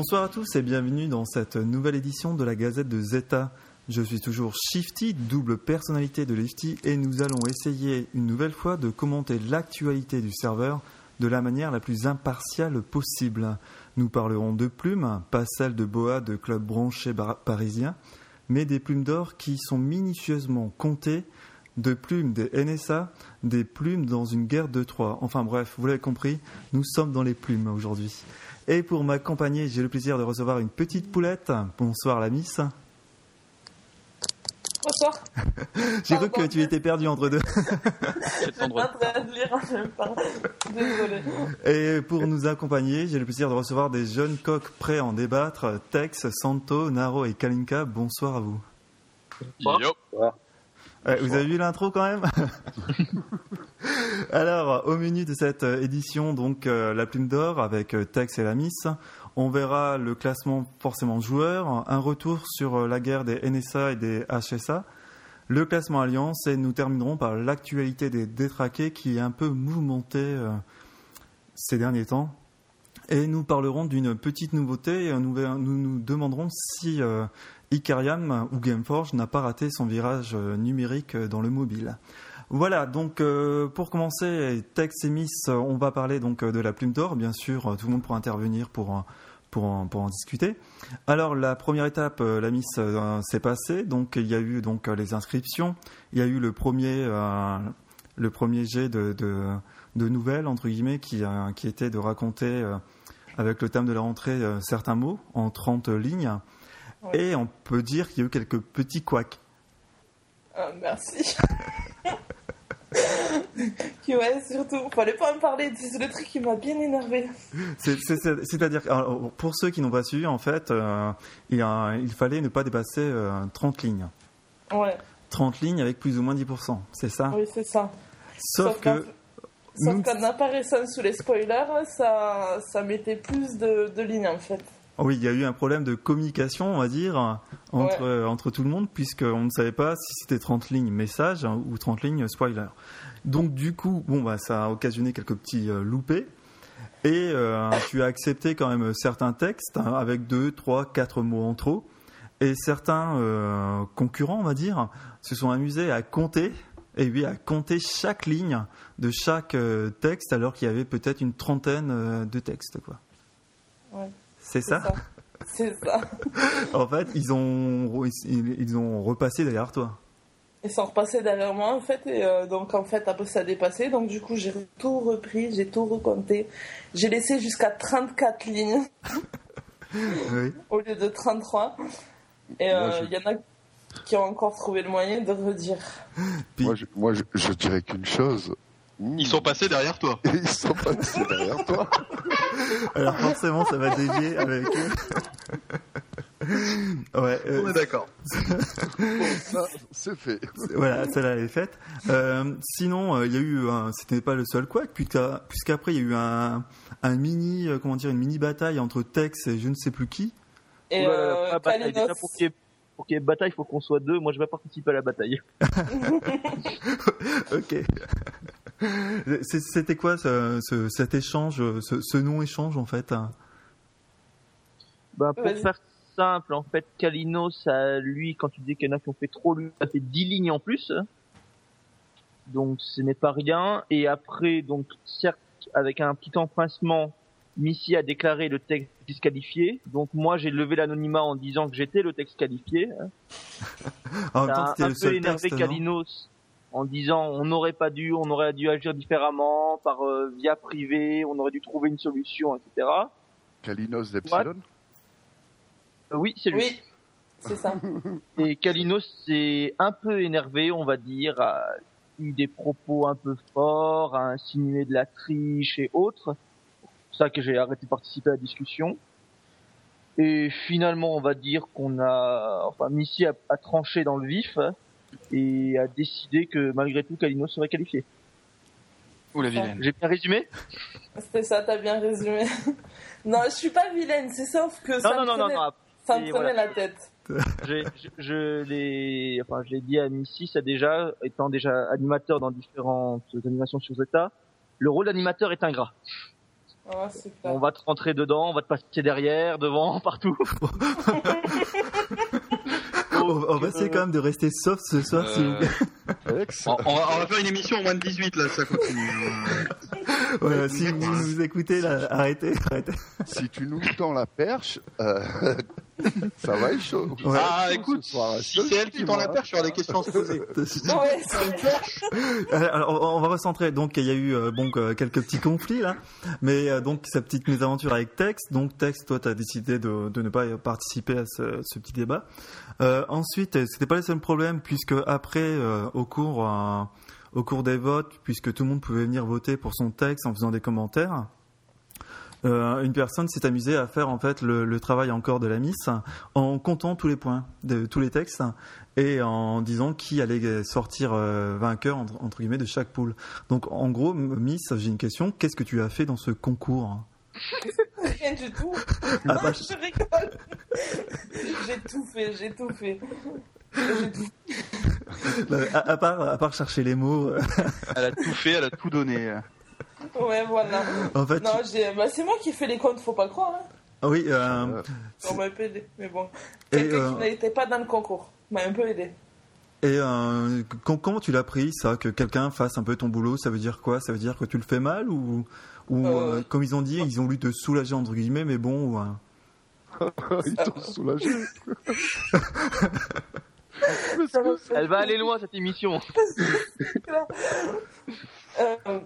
Bonsoir à tous et bienvenue dans cette nouvelle édition de la Gazette de Zeta. Je suis toujours Shifty, double personnalité de Lifty, et nous allons essayer une nouvelle fois de commenter l'actualité du serveur de la manière la plus impartiale possible. Nous parlerons de plumes, pas celles de boa de clubs branchés parisiens, mais des plumes d'or qui sont minutieusement comptées, de plumes des NSA, des plumes dans une guerre de Troie. Enfin bref, vous l'avez compris, nous sommes dans les plumes aujourd'hui. Et pour m'accompagner, j'ai le plaisir de recevoir une petite poulette. Bonsoir la miss. Bonsoir. J'ai cru que tu étais perdu entre deux. En train de lire temps. Désolé. Et pour nous accompagner, j'ai le plaisir de recevoir des jeunes coqs prêts à en débattre. Tex, Santo, Naro et Kalinka, bonsoir à vous. Yo. Eh, vous avez vu l'intro quand même? Alors, au menu de cette édition, donc euh, la plume d'or avec euh, Tex et la Miss, on verra le classement forcément joueur, un retour sur euh, la guerre des NSA et des HSA, le classement Alliance et nous terminerons par l'actualité des détraqués qui est un peu mouvementée ces derniers temps. Et nous parlerons d'une petite nouveauté nous nous, demanderons si Icariam ou Gameforge n'a pas raté son virage numérique dans le mobile. Voilà, donc euh, pour commencer, Tex et Miss, on va parler donc de la plume d'or. Bien sûr, tout le monde pourra intervenir pour, pour, en, pour en discuter. Alors la première étape, euh, la Miss euh, s'est passée. Donc il y a eu donc les inscriptions. Il y a eu le premier, le premier jet de, de, nouvelles entre guillemets qui, qui était de raconter avec le thème de la rentrée certains mots en 30 lignes. Et on peut dire qu'il y a eu quelques petits couacs. Ah, merci. ouais, surtout, fallait pas me parler. C'est le truc qui m'a bien énervé. C'est-à-dire, pour ceux qui n'ont pas suivi, en fait, euh, il, fallait ne pas dépasser 30 euh, lignes. Ouais. 30 lignes avec plus ou moins 10%, c'est ça? Oui, c'est ça. Sauf, que. Sauf qu'en apparaissant sous les spoilers, ça, ça mettait plus de, de lignes en fait. Oui, il y a eu un problème de communication, on va dire, entre, entre tout le monde, puisqu'on ne savait pas si c'était 30 lignes message ou 30 lignes spoiler. Donc, du coup, bon, bah, ça a occasionné quelques petits euh, loupés. Et euh, tu as accepté quand même certains textes hein, avec deux, trois, quatre mots en trop. Et certains euh, concurrents, on va dire, se sont amusés à compter, et oui, à compter chaque ligne de chaque texte, alors qu'il y avait peut-être une trentaine de textes, quoi. Ouais. C'est ça, C'est ça. en fait, ils ont, ils ont repassé derrière toi. Ils sont repassés derrière moi en fait et euh, donc en fait après ça a dépassé donc du coup j'ai tout repris, j'ai tout recompté. J'ai laissé jusqu'à 34 lignes au lieu de 33 et euh, il y en a qui ont encore trouvé le moyen de redire. Moi, je, moi je dirais qu'une chose, ils sont passés derrière toi. Ils sont passés derrière toi. Alors forcément, ça va dévier avec eux. ouais, euh, On est d'accord. bon, ça, c'est fait. Voilà, celle-là est faite. Euh, sinon, euh, il y a eu, c'était pas le seul quoi, puisqu'après il y a eu un, un mini, comment dire, une mini bataille entre Tex et je ne sais plus qui. Et euh, bataille, pour qu'il y ait bataille, il faut qu'on soit deux. Moi, je vais participer à la bataille. ok. C'était quoi cet échange, ce, non-échange en fait? Bah, Pour faire simple, en fait, Kalinos, lui, quand tu dis qu'il y en a qui ont fait trop, lui, a fait 10 lignes en plus. Donc ce n'est pas rien. Et après, donc certes, avec un petit empressement, Missy a déclaré le texte disqualifié. Donc moi, j'ai levé l'anonymat en disant que j'étais le texte qualifié. en même temps, un, le peu énervé Kalinos en disant on n'aurait pas dû, on aurait dû agir différemment par euh, via privé, on aurait dû trouver une solution, etc. Kalinos d'Epsilon Oui, c'est lui. Oui, c'est ça. Et Kalinos s'est un peu énervé, on va dire, a eu des propos un peu forts, a insinué de la triche et autres. C'est pour ça que j'ai arrêté de participer à la discussion. Et finalement, on va dire qu'on a, enfin, Missy a, a tranché dans le vif et a décidé que malgré tout Kalino serait qualifié. Ou la vilaine. J'ai bien résumé? C'était ça, t'as bien résumé. non, je suis pas vilaine, c'est sauf que ça, me prenait, ça me prenait la tête. je, je l'ai enfin, je l'ai dit à Missy, ça déjà, étant déjà animateur dans différentes animations sur Zeta, le rôle d'animateur est ingrat. Ah, on va te rentrer dedans, on va te passer derrière, devant, partout. on, va essayer quand même de rester soft ce soir, s'il vous plaît. Euh, on, va, faire une émission en moins de 18 là, ça continue. si vous nous écoutez là, arrêtez, arrêtez. Si tu nous tends la perche, euh, ça va être chaud. Ah écoute, si c'est elle qui tend la perche, aura des questions à se poser. Alors on va recentrer. Donc il y a eu euh, bon quelques petits conflits là, mais donc sa petite mésaventure avec Tex. Donc Tex, toi tu as décidé de, de, ne pas participer à ce, ce petit débat. Euh, ensuite, c'était pas le seul problème puisque après, euh, au cours, euh, au cours des votes, puisque tout le monde pouvait venir voter pour son texte en faisant des commentaires. Euh, une personne s'est amusée à faire en fait le, le, travail encore de la Miss en comptant tous les points de tous les textes et en disant qui allait sortir euh, vainqueur entre, entre, guillemets de chaque poule. Donc en gros, Miss, j'ai une question. Qu'est-ce que tu as fait dans ce concours? Rien du tout. Ah, bah, je rigole. j'ai tout fait, j'ai tout fait. Bah, à, part, à part chercher les mots. Elle a tout fait, elle a tout donné. Ouais, voilà. En fait, non, bah, c'est moi qui fais les comptes, faut pas le croire. Hein. Ah oui. Euh... On m'a un peu aidé, mais bon. Quelqu'un euh... qui n'était pas dans le concours m'a un peu aidé. Et euh, comment tu l'as pris ça que quelqu'un fasse un peu ton boulot Ça veut dire quoi? Ça veut dire que tu le fais mal ou ou euh, comme ils ont dit, ils ont voulu te soulager entre guillemets, mais bon. ils t'ont soulagé. Elle va aller loin cette émission. euh,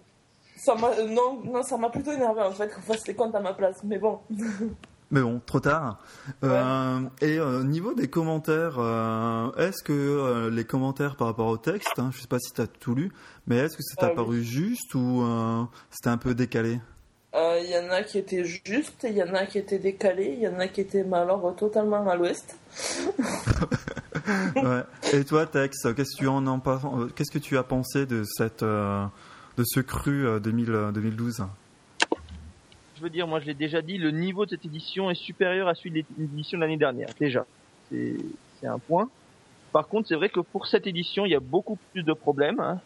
ça non, non, ça m'a plutôt énervé en fait qu'on fasse les comptes à ma place, mais bon. Mais bon, trop tard. Euh, et au euh, niveau des commentaires, euh, est-ce que les commentaires par rapport au texte, hein, je ne sais pas si tu as tout lu, mais est-ce que c'est apparu juste ou c'était un peu décalé? Il y en a qui étaient justes, il y en a qui étaient décalés, il y en a qui étaient alors totalement à l'ouest. ouais. Et toi, Tex, qu'est-ce que tu en, qu'est-ce que tu as pensé de cette de ce cru 2012 je veux dire, moi je l'ai déjà dit, le niveau de cette édition est supérieur à celui de l'édition de l'année dernière, déjà. C'est un point. Par contre, c'est vrai que pour cette édition, il y a beaucoup plus de problèmes. Hein.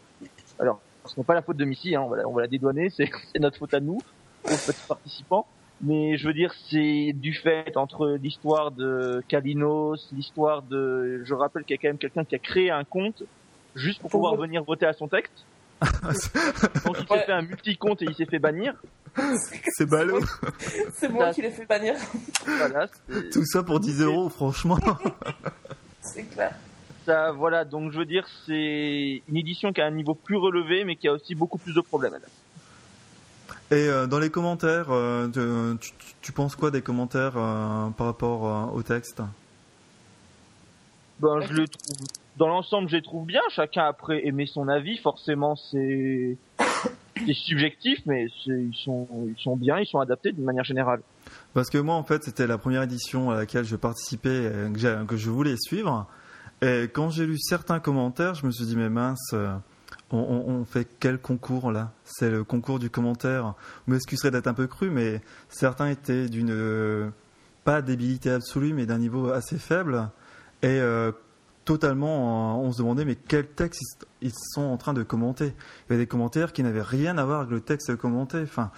Alors, ce n'est pas la faute de Missy, hein, on, va, on va la dédouaner, c'est notre faute à nous, aux petits participants. Mais je veux dire, c'est du fait entre l'histoire de Kalinos, l'histoire de... Je rappelle qu'il y a quand même quelqu'un qui a créé un compte juste pour pouvoir venir voter à son texte. Donc il s'est fait un multi-compte et il s'est fait bannir. C'est ballot. C'est moi qui l'ai fait bannir. Voilà, Tout ça pour 10 euros, franchement. C'est clair. Ça, voilà, donc je veux dire, c'est une édition qui a un niveau plus relevé, mais qui a aussi beaucoup plus de problèmes. Et euh, dans les commentaires, euh, tu, tu, penses quoi des commentaires euh, par rapport au texte? Ben, je le trouve dans l'ensemble, je les trouve bien. Chacun après aimé son avis. Forcément, c'est subjectif, mais ils sont bien, ils sont adaptés d'une manière générale. Parce que moi, en fait, c'était la première édition à laquelle je participais, que, que je voulais suivre. Et quand j'ai lu certains commentaires, je me suis dit mais mince. On, on, fait quel concours là? C'est le concours du commentaire. Vous m'excuserez d'être un peu cru, mais certains étaient d'une pas débilité absolue, mais d'un niveau assez faible. Et euh, totalement, on se demandait mais quel texte ils sont en train de commenter? Il y avait des commentaires qui n'avaient rien à voir avec le texte commenté. Enfin,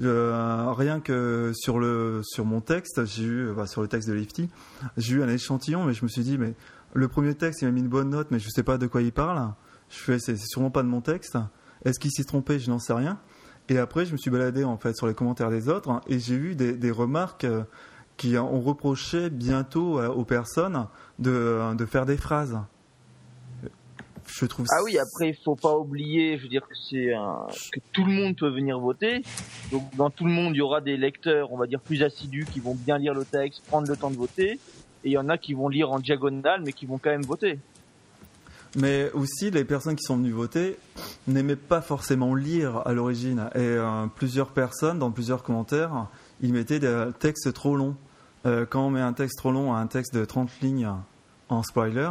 euh, rien que sur le sur mon texte, j'ai eu bah, sur le texte de Lifty, j'ai eu un échantillon, mais je me suis dit mais le premier texte il m'a mis une bonne note, mais je sais pas de quoi il parle. Je fais c'est sûrement pas de mon texte. Est-ce qu'il s'est trompé? Je n'en sais rien. Et après, je me suis baladé en fait sur les commentaires des autres et j'ai eu des, des remarques euh, qui ont reproché bientôt euh, aux personnes de, de faire des phrases. Je trouve ah oui, après il faut pas oublier, je veux dire que c'est que tout le monde peut venir voter. Donc dans tout le monde, il y aura des lecteurs, on va dire plus assidus, qui vont bien lire le texte, prendre le temps de voter, et il y en a qui vont lire en diagonale, mais qui vont quand même voter. Mais aussi, les personnes qui sont venues voter n'aimaient pas forcément lire à l'origine. Et euh, plusieurs personnes, dans plusieurs commentaires, ils mettaient des textes trop longs. Euh, quand on met un texte trop long à un texte de 30 lignes en spoiler,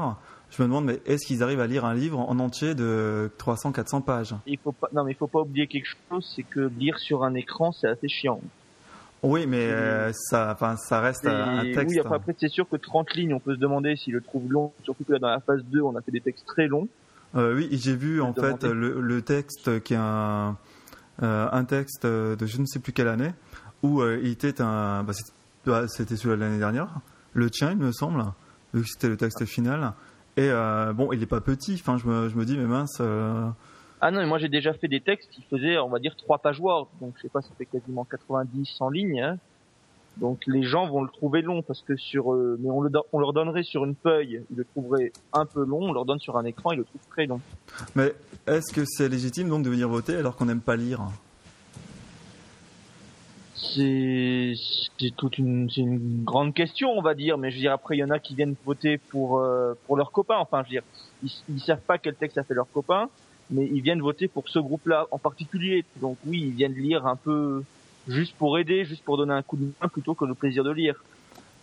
je me demande, mais est-ce qu'ils arrivent à lire un livre en entier de 300-400 pages? Il faut pas, Non, mais il faut pas oublier quelque chose, c'est que lire sur un écran, c'est assez chiant. Oui, mais euh, ça, ça reste un texte. Oui, après, c'est sûr que 30 lignes, on peut se demander s'il le trouve long, surtout que là, dans la phase 2, on a fait des textes très longs. Euh, oui, j'ai vu en fait le, le, texte qui est un un texte de je ne sais plus quelle année où il était un. Bah, bah, c'était celui de l'année dernière, le tien, il me semble, vu que c'était le texte final. Et bon, il n'est pas petit, enfin, je me, je me dis, mais mince. Ah non, mais moi j'ai déjà fait des textes qui faisaient, on va dire, trois pages Word. Donc je sais pas, ça fait quasiment 90 en ligne. Hein. Donc les gens vont le trouver long parce que sur, euh, mais on, le on leur donnerait sur une feuille, ils le trouveraient un peu long. On leur donne sur un écran, ils le trouvent très long. Mais est-ce que c'est légitime donc de venir voter alors qu'on n'aime pas lire? C'est c'est toute une c'est une grande question on va dire mais je veux dire après il y en a qui viennent voter pour euh, pour leurs copains enfin je veux dire ils, ils savent pas quel texte a fait leur copain mais ils viennent voter pour ce groupe-là en particulier. Donc oui, ils viennent lire un peu juste pour aider, juste pour donner un coup de main plutôt que le plaisir de lire.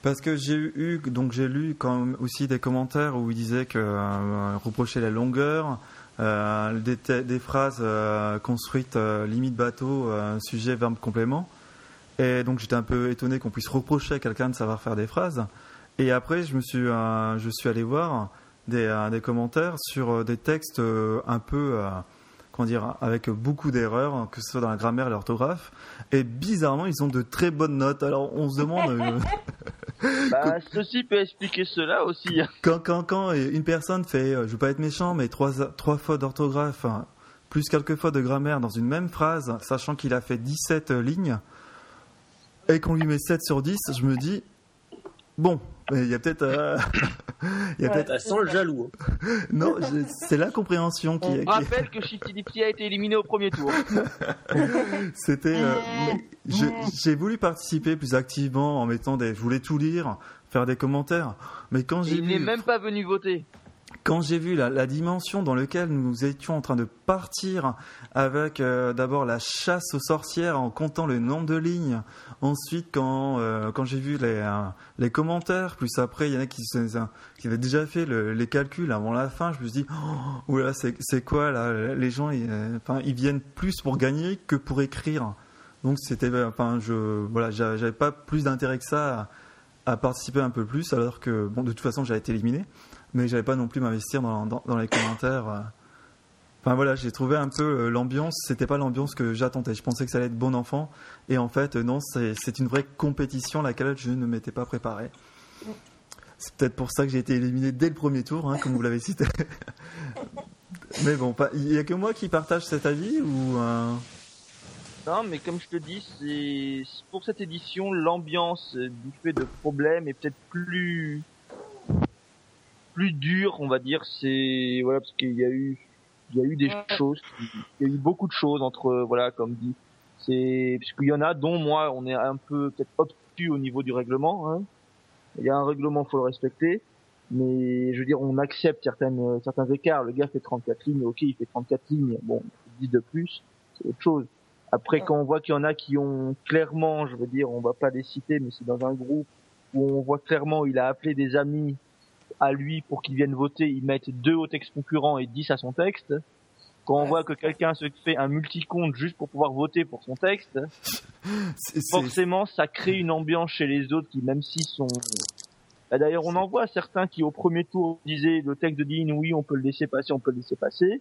Parce que j'ai eu, donc j'ai lu quand aussi des commentaires où ils disaient que euh, reprocher la longueur, euh, des, des, phrases euh, construites euh, limite bateau, sujet, verbe, complément. Et donc j'étais un peu étonné qu'on puisse reprocher à quelqu'un de savoir faire des phrases. Et après, je me suis, je suis allé voir des, euh, des commentaires sur euh, des textes euh, un peu comment dire, avec beaucoup d'erreurs, que ce soit dans la grammaire et l'orthographe. Et bizarrement, ils ont de très bonnes notes. Alors on se demande. bah, ceci peut expliquer cela aussi. Quand, quand, quand une personne fait, je veux pas être méchant, mais trois, trois fois d'orthographe, hein, plus quelques fois de grammaire dans une même phrase, sachant qu'il a fait 17 lignes, et qu'on lui met 7 sur 10, je me dis, bon, il y a peut-être. Euh... il y a peut-être. Sans le jaloux. Hein. non, c'est l'incompréhension qui. On rappelle que Shifty a été éliminé au premier tour. C'était. Euh, j'ai voulu participer plus activement en mettant des. Je voulais tout lire, faire des commentaires, mais quand j'ai. Il n'est même pas venu voter quand j'ai vu la, dimension dans laquelle nous étions en train de partir avec euh, d'abord la chasse aux sorcières en comptant le nombre de lignes, ensuite quand, euh, quand j'ai vu les, euh, les commentaires, plus après il y en a qui, qui avaient déjà fait les calculs avant la fin, je me suis dit, oh, c'est quoi là Les gens, ils viennent plus pour gagner que pour écrire. Donc c'était, enfin, je, voilà, j'avais pas plus d'intérêt que ça à, à, participer un peu plus, alors que, bon, de toute façon, j'avais été éliminé mais j'avais pas non plus m'investir dans, dans, les commentaires. Euh. Enfin voilà, j'ai trouvé un peu euh, l'ambiance, c'était pas l'ambiance que j'attendais. Je pensais que ça allait être bon enfant, et en fait, non, c'est une vraie compétition à laquelle je ne m'étais pas préparé. C'est peut-être pour ça que j'ai été éliminé dès le premier tour, hein, comme vous l'avez cité. mais bon, il n'y a que moi qui partage cet avis ou euh? Non, mais comme je te dis, pour cette édition, l'ambiance du fait de problèmes est peut-être plus plus dur, on va dire, c'est voilà parce qu'il y a eu il y a eu des choses, il y a eu beaucoup de choses entre voilà comme dit, c'est parce qu'il y en a dont moi on est un peu peut-être obtus au niveau du règlement. Hein. Il y a un règlement, faut le respecter, mais je veux dire on accepte certaines certains écarts. Le gars fait 34 lignes, ok, il fait 34 lignes, bon, 10 de plus, c'est autre chose. Après, quand on voit qu'il y en a qui ont clairement, je veux dire, on va pas les citer, mais c'est dans un groupe où on voit clairement, il a appelé des amis à lui pour qu'il vienne voter, ils mettent deux au texte concurrent et 10 à son texte. Quand on voit que quelqu'un se fait un multi-compte juste pour pouvoir voter pour son texte, forcément ça crée une ambiance chez les autres qui même s'ils sont... Bah, d'ailleurs on en voit certains qui au premier tour disaient le texte de Dean oui on peut le laisser passer, on peut le laisser passer.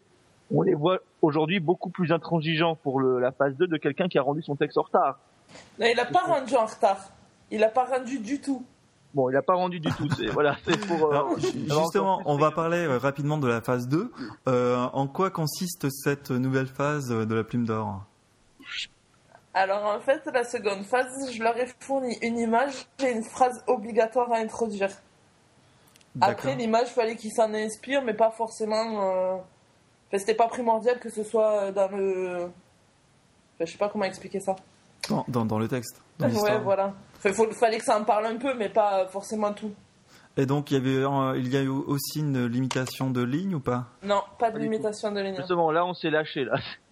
On les voit aujourd'hui beaucoup plus intransigeants pour la phase 2 de quelqu'un qui a rendu son texte en retard. Non, il n'a pas rendu en retard. Il n'a pas rendu du tout. Bon, il n'a pas rendu du tout. C'est voilà, c'est pour. Euh, justement, on va parler euh, rapidement de la phase 2. Euh, en quoi consiste cette nouvelle phase de la plume d'or? Alors en fait, la seconde phase, je leur ai fourni une image et une phrase obligatoire à introduire. Après, l'image, fallait qu'ils s'en inspirent, mais pas forcément. Euh... Enfin, c'était pas primordial que ce soit dans le. Enfin, je sais pas comment expliquer ça. dans, dans le texte. Dans ouais, voilà. Il fallait que ça en parle un peu, mais pas forcément tout. Et donc, il y, avait, euh, il y a eu aussi une limitation de ligne ou pas? Non, pas de limitation de ligne. Justement, là, on s'est lâché, là.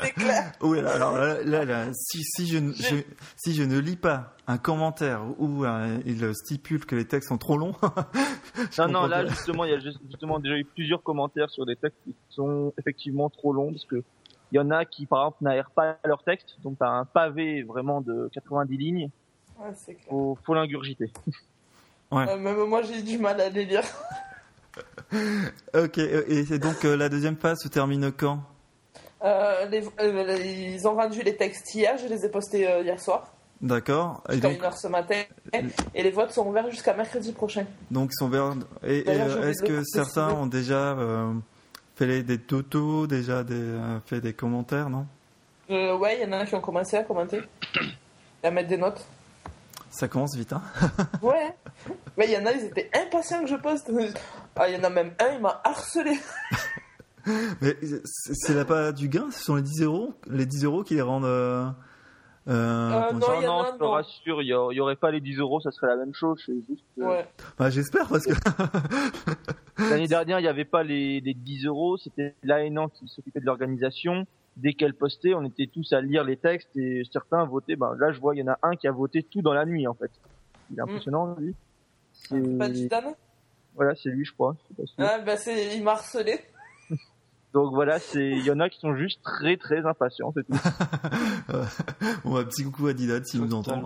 c'est clair. Oui, alors là, là, si, si, je, si je ne lis pas un commentaire où euh, il stipule que les textes sont trop longs. non, non, là, justement, il y a justement déjà eu plusieurs commentaires sur des textes qui sont effectivement trop longs, parce que il y en a qui, par exemple, n'aèrent pas leur texte, donc tu as un pavé vraiment de 90 lignes il Faut, l'ingurgiter. Ouais. Euh, même moi, j'ai du mal à les lire. ok, et donc euh, la deuxième phase se termine quand? Euh, Ils ont rendu les textes hier, je les ai postés hier soir. D'accord. Jusqu'à une heure ce matin. Et les votes sont ouverts jusqu'à mercredi prochain. Donc ils sont ouverts. Et, est-ce que certains ont déjà fait des tutos, déjà des, fait des commentaires, non? Ouais, il y en a qui ont commencé à commenter, à mettre des notes. Ça commence vite, hein Ouais. Mais il y en a, ils étaient impatients que je poste. Ah, il y en a même un, il m'a harcelé. Mais c'est là pas du gain, ce sont les 10 euros, les 10 euros qui les rendent. Euh, euh, euh non, non, je te rassure, il n'y aurait pas les 10 euros, ça serait la même chose. Juste, ouais. bah, J'espère parce que. L'année dernière, il n'y avait pas les, les 10 euros, c'était l'ANAN qui s'occupait de l'organisation dès qu'elle postait, on était tous à lire les textes et certains votaient. Ben, là, je vois, il y en a un qui a voté tout dans la nuit, en fait. Il est mm. impressionnant, lui. C'est pas Voilà, c'est lui, je crois. ah, bah, c'est, il m'a harcelé. Donc voilà, c'est, il y en a qui sont juste très très impatients, c'est tout. bon, un petit coucou à Didat s'il nous entend.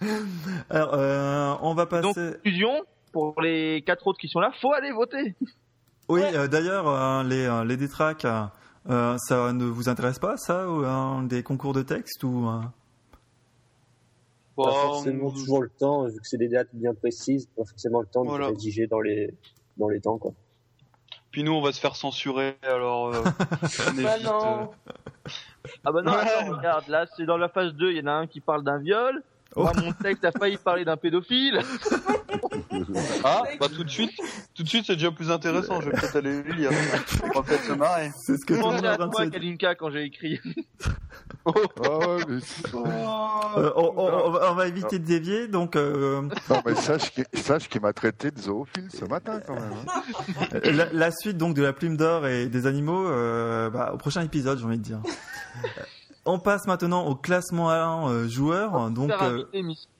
Alors, euh, on va passer. Donc, conclusion, pour les quatre autres qui sont là, faut aller voter. Oui, euh, d'ailleurs, euh, les, les détraques, euh, ça ne vous intéresse pas, ça, ou, hein, des concours de texte ou euh? Pas forcément toujours le temps, vu que c'est des dates bien précises, pas forcément le temps de rédiger dans les dans les temps, quoi. Puis nous, on va se faire censurer, alors. Euh, bah non. Ah bah non, attends, regarde, là, c'est dans la phase 2, il y en a un qui parle d'un viol. Oh. mon texte a failli parler d'un pédophile. ah, bah tout de suite, tout de suite, c'est déjà plus intéressant. Je vais peut-être aller lire. On va peut-être se marrer. C'est ce que je pensais à toi, Kalinka, quand j'ai écrit. oh, oh, mais... euh, on, on, on, va éviter de dévier, donc. Euh... Non, mais sache qu'il m'a traité de zoophile ce matin, quand même. Hein. La, la, suite donc de la plume d'or et des animaux, euh, bah, au prochain épisode, j'ai envie de dire. On passe maintenant au classement 1 euh, joueur. Donc, euh,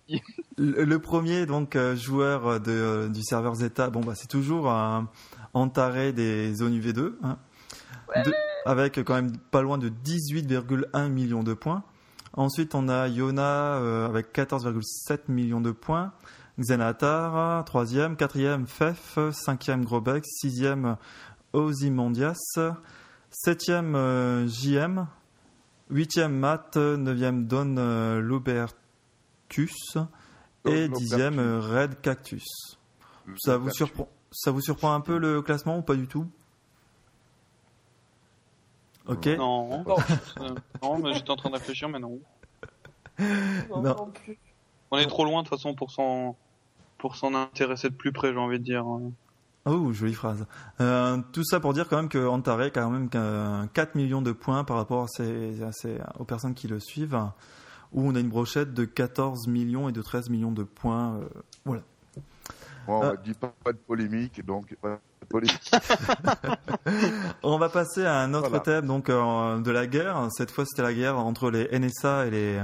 le, premier donc euh, joueur de, du serveur Zeta, bon bah c'est toujours un Antaré des zones UV2, hein. avec quand même pas loin de 18,1 millions de points. Ensuite, on a Yona avec 14,7 millions de points. Xenatar, troisième, quatrième Fef, cinquième Grobex, sixième Ozymandias, septième JM 8e Matt, 9e Don euh, Lubertus et 10e euh, Red Cactus. Ça vous, surprend, ça vous surprend un peu le classement ou pas du tout? Ok. Non, non mais j'étais en train de réfléchir, mais non. On est trop loin de toute façon pour s'en pour s'en intéresser de plus près, j'ai envie de dire. Oh, jolie phrase. Euh, tout ça pour dire quand même que a quand même 4 millions de points par rapport à aux personnes qui le suivent, où on a une brochette de 14 millions et de 13 millions de points. Euh, voilà. Bon, on euh, dit pas, de polémique, donc pas de polémique. on va passer à un autre thème donc de la guerre. Cette fois, c'était la guerre entre les NSA et les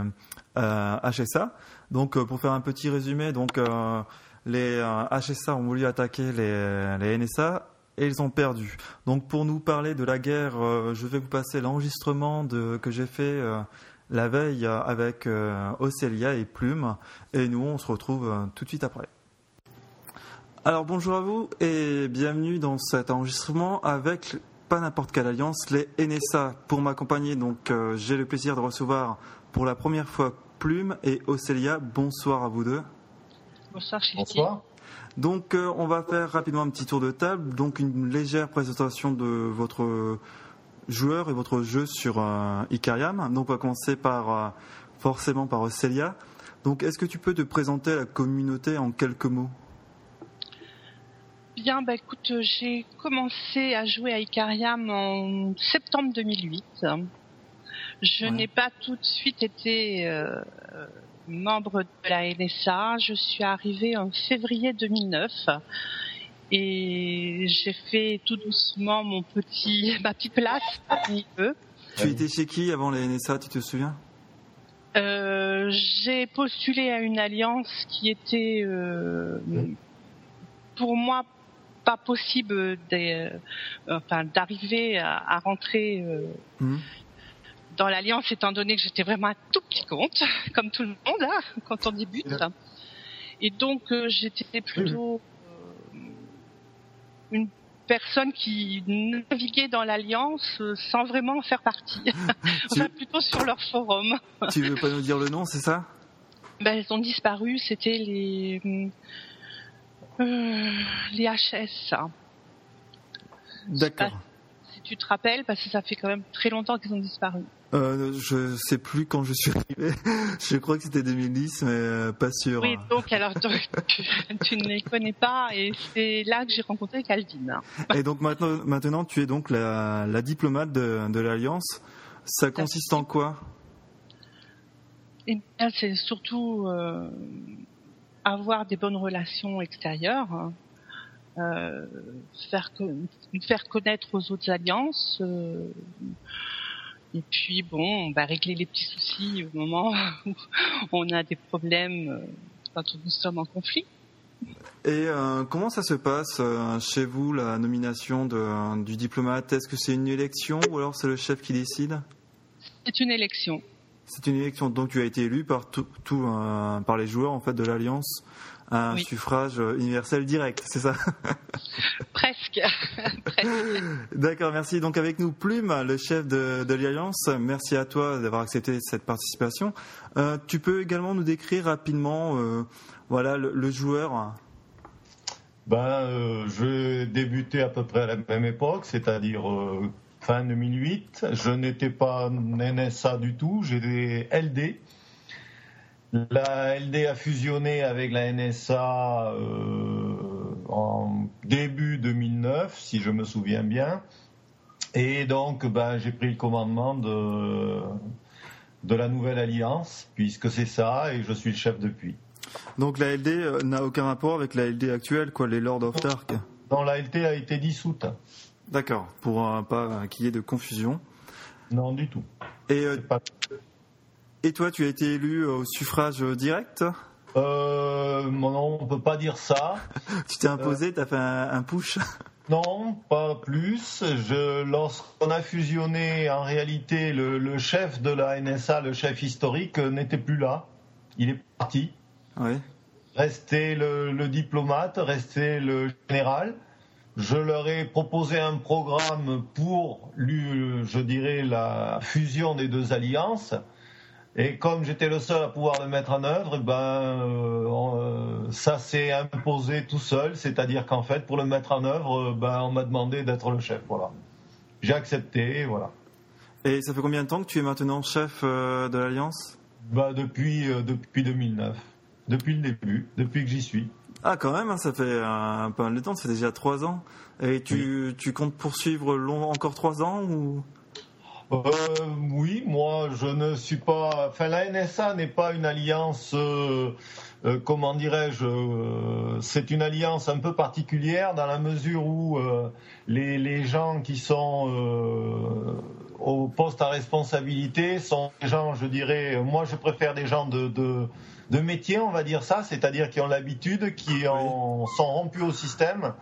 HSA. Donc, pour faire un petit résumé, donc les HSA euh, ont voulu attaquer les, NSA et ils ont perdu. Donc pour nous parler de la guerre, euh, je vais vous passer l'enregistrement que j'ai fait euh, la veille avec Océlia et Plume et nous on se retrouve tout de suite après. Alors bonjour à vous et bienvenue dans cet enregistrement avec pas n'importe quelle alliance, les NSA. Pour m'accompagner, donc j'ai le plaisir de recevoir pour la première fois Plume et Océlia. Bonsoir à vous deux. Bonsoir, Donc, euh, on va faire rapidement un petit tour de table. Donc, une légère présentation de votre joueur et votre jeu sur euh, Icariam. Donc, on va commencer par euh, forcément par Celia. Donc, est-ce que tu peux te présenter la communauté en quelques mots? Bien, bah, écoute, j'ai commencé à jouer à Icariam en septembre 2008. Je n'ai pas tout de suite été membre de la NSA. Je suis arrivée en février 2009 et j'ai fait tout doucement mon petit, ma petite place parmi eux. Tu étais chez qui avant la NSA, tu te souviens? Euh, J'ai postulé à une alliance qui était euh, pour moi pas possible euh, d'arriver à, rentrer mmh dans l'alliance, étant donné que j'étais vraiment un tout petit compte, comme tout le monde hein, quand on débute. Et donc euh, j'étais plutôt euh, une personnes qui naviguaient dans l'Alliance sans vraiment en faire partie. enfin, plutôt sur leur forum. tu veux pas nous dire le nom, c'est ça? Ben, Elles ont disparu, c'était les... les HS. D'accord. Tu te rappelles, parce que ça fait quand même très longtemps qu'ils ont disparu. Euh, je sais plus quand je suis arrivé. je crois que c'était 2010, mais euh, pas sûr. Oui, donc alors tu, ne les connais pas et c'est là que j'ai rencontré Calvin. Et donc maintenant, maintenant tu es donc la, diplomate de, l'Alliance. Ça consiste en quoi? Eh C'est surtout euh, avoir des bonnes relations extérieures, hein. Euh, faire, faire connaître aux autres alliances et puis bon, on va régler les petits soucis au moment où on a des problèmes euh, quand nous sommes en conflit. Et euh, comment ça se passe euh, chez vous, la nomination de, du diplomate? Est-ce que c'est une élection ou alors c'est le chef qui décide? C'est une élection. C'est une élection, donc tu as été élu par tout, tout par les joueurs en fait de l'alliance un suffrage universel direct, c'est ça Presque. D'accord, merci. Donc avec nous Plume, le chef de, l'Alliance. Merci à toi d'avoir accepté cette participation. Euh, tu peux également nous décrire rapidement, euh, voilà, le, joueur. Ben, euh, je débutais à peu près à la même époque, c'est-à-dire fin 2008. Je n'étais pas NSA du tout, j'étais LD. La LD a fusionné avec la NSA euh, en début 2009, si je me souviens bien. Et donc, ben, j'ai pris le commandement de, de la nouvelle alliance, puisque c'est ça, et je suis le chef depuis. Donc la LD euh, n'a aucun rapport avec la LD actuelle, quoi, les Lords of Dark? Non, la LD a été dissoute. D'accord, pour pas qu'il y ait de confusion. Non, du tout. Et euh, et toi, tu as été élu au suffrage direct? Euh, non, on peut pas dire ça. tu t'es imposé, tu as fait un, push? Non, pas plus. Je, lorsqu'on a fusionné, en réalité, le, chef de la NSA, le chef historique, n'était plus là. Il est parti. Oui. Restait le, le, diplomate, restait le général. Je leur ai proposé un programme pour, je dirais, la fusion des deux alliances. Et comme j'étais le seul à pouvoir le mettre en œuvre, ben, euh, euh, ça s'est imposé tout seul. C'est-à-dire qu'en fait, pour le mettre en œuvre, euh, ben, on m'a demandé d'être le chef. Voilà. J'ai accepté, voilà. Et ça fait combien de temps que tu es maintenant chef de l'Alliance? Ben, depuis, depuis 2009. Depuis le début, depuis que j'y suis. Ah, quand même, hein, ça fait un, peu de temps, ça fait déjà trois ans. Et tu, tu comptes poursuivre long, encore trois ans ou? Euh, oui, moi je ne suis pas. Enfin, la NSA n'est pas une alliance. Euh, euh, comment dirais-je C'est une alliance un peu particulière dans la mesure où les, gens qui sont au poste à responsabilité sont des gens, je dirais, moi je préfère des gens de de métier, on va dire ça, c'est-à-dire qui ont l'habitude, qui en, sont rompus au système,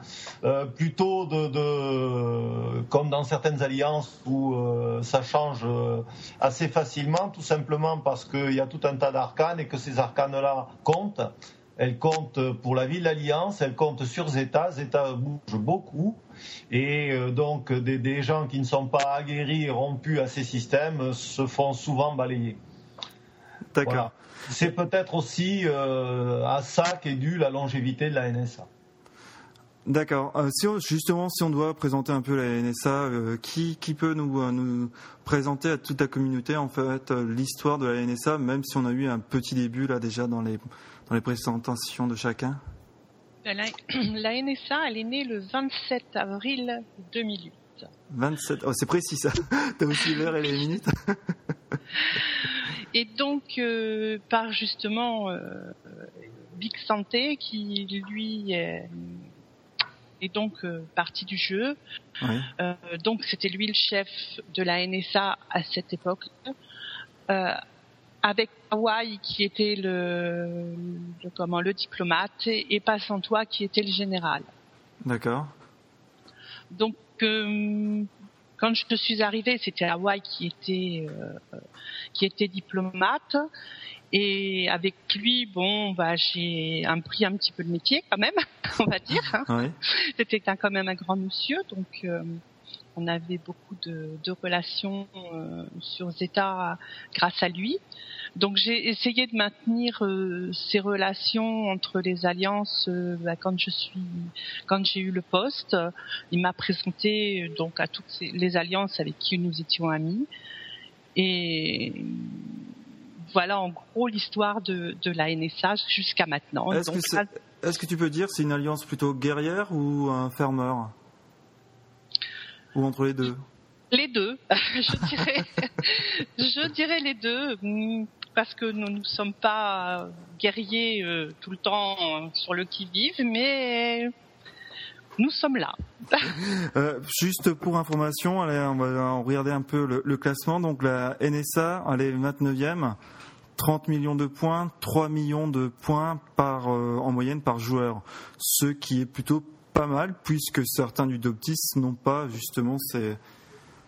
euh, plutôt de, de, comme dans certaines alliances où euh, ça change euh, assez facilement, tout simplement parce qu'il y a tout un tas d'arcanes et que ces arcanes-là comptent. Elles comptent pour la ville d'Alliance, elles comptent sur Zeta. Zeta bouge beaucoup. Et donc, des, des, gens qui ne sont pas aguerris et rompus à ces systèmes se font souvent balayer. D'accord. C'est peut-être aussi euh, à ça qu'est due la longévité de la NSA. D'accord. Euh, si justement, si on doit présenter un peu la NSA, euh, qui, qui peut nous, nous présenter à toute la communauté en fait l'histoire de la NSA, même si on a eu un petit début là déjà dans les dans les présentations de chacun? La, la NSA, elle est née le 27 avril 2008. 27, oh, c'est précis ça. T'as aussi l'heure et les minutes. et donc, euh, par justement euh, Big Santé, qui lui est, donc euh, parti du jeu. donc, c'était lui le chef de la NSA à cette époque. avec Hawaii qui était le, comment le diplomate et, et Passantois qui était le général. D'accord. Donc quand je suis arrivée, c'était Hawaï qui était qui était diplomate et avec lui, bon, bah, j'ai appris un petit peu le métier quand même, on va dire. Hein. C'était quand même un grand monsieur, donc euh, on avait beaucoup de, de relations euh, sur Zeta grâce à lui. Donc j'ai essayé de maintenir euh, ces relations entre les alliances bah, quand je suis, quand j'ai eu le poste. Il m'a présenté donc à toutes les alliances avec qui nous étions amis. Et voilà en gros l'histoire de, la NSA jusqu'à maintenant. Est-ce que, tu peux dire c'est une alliance plutôt guerrière ou un fermeur? Ou entre les deux? Les deux, je dirais. je dirais les deux, parce que nous ne sommes pas guerriers euh, tout le temps sur le qui-vive, mais nous sommes là. Euh, juste pour information, allez, on va regarder un peu le, classement. Donc la NSA, elle est 29e. 30 millions de points, 3 millions de points par, euh, en moyenne par joueur, ce qui est plutôt pas mal puisque certains du top 10 n'ont pas justement ces,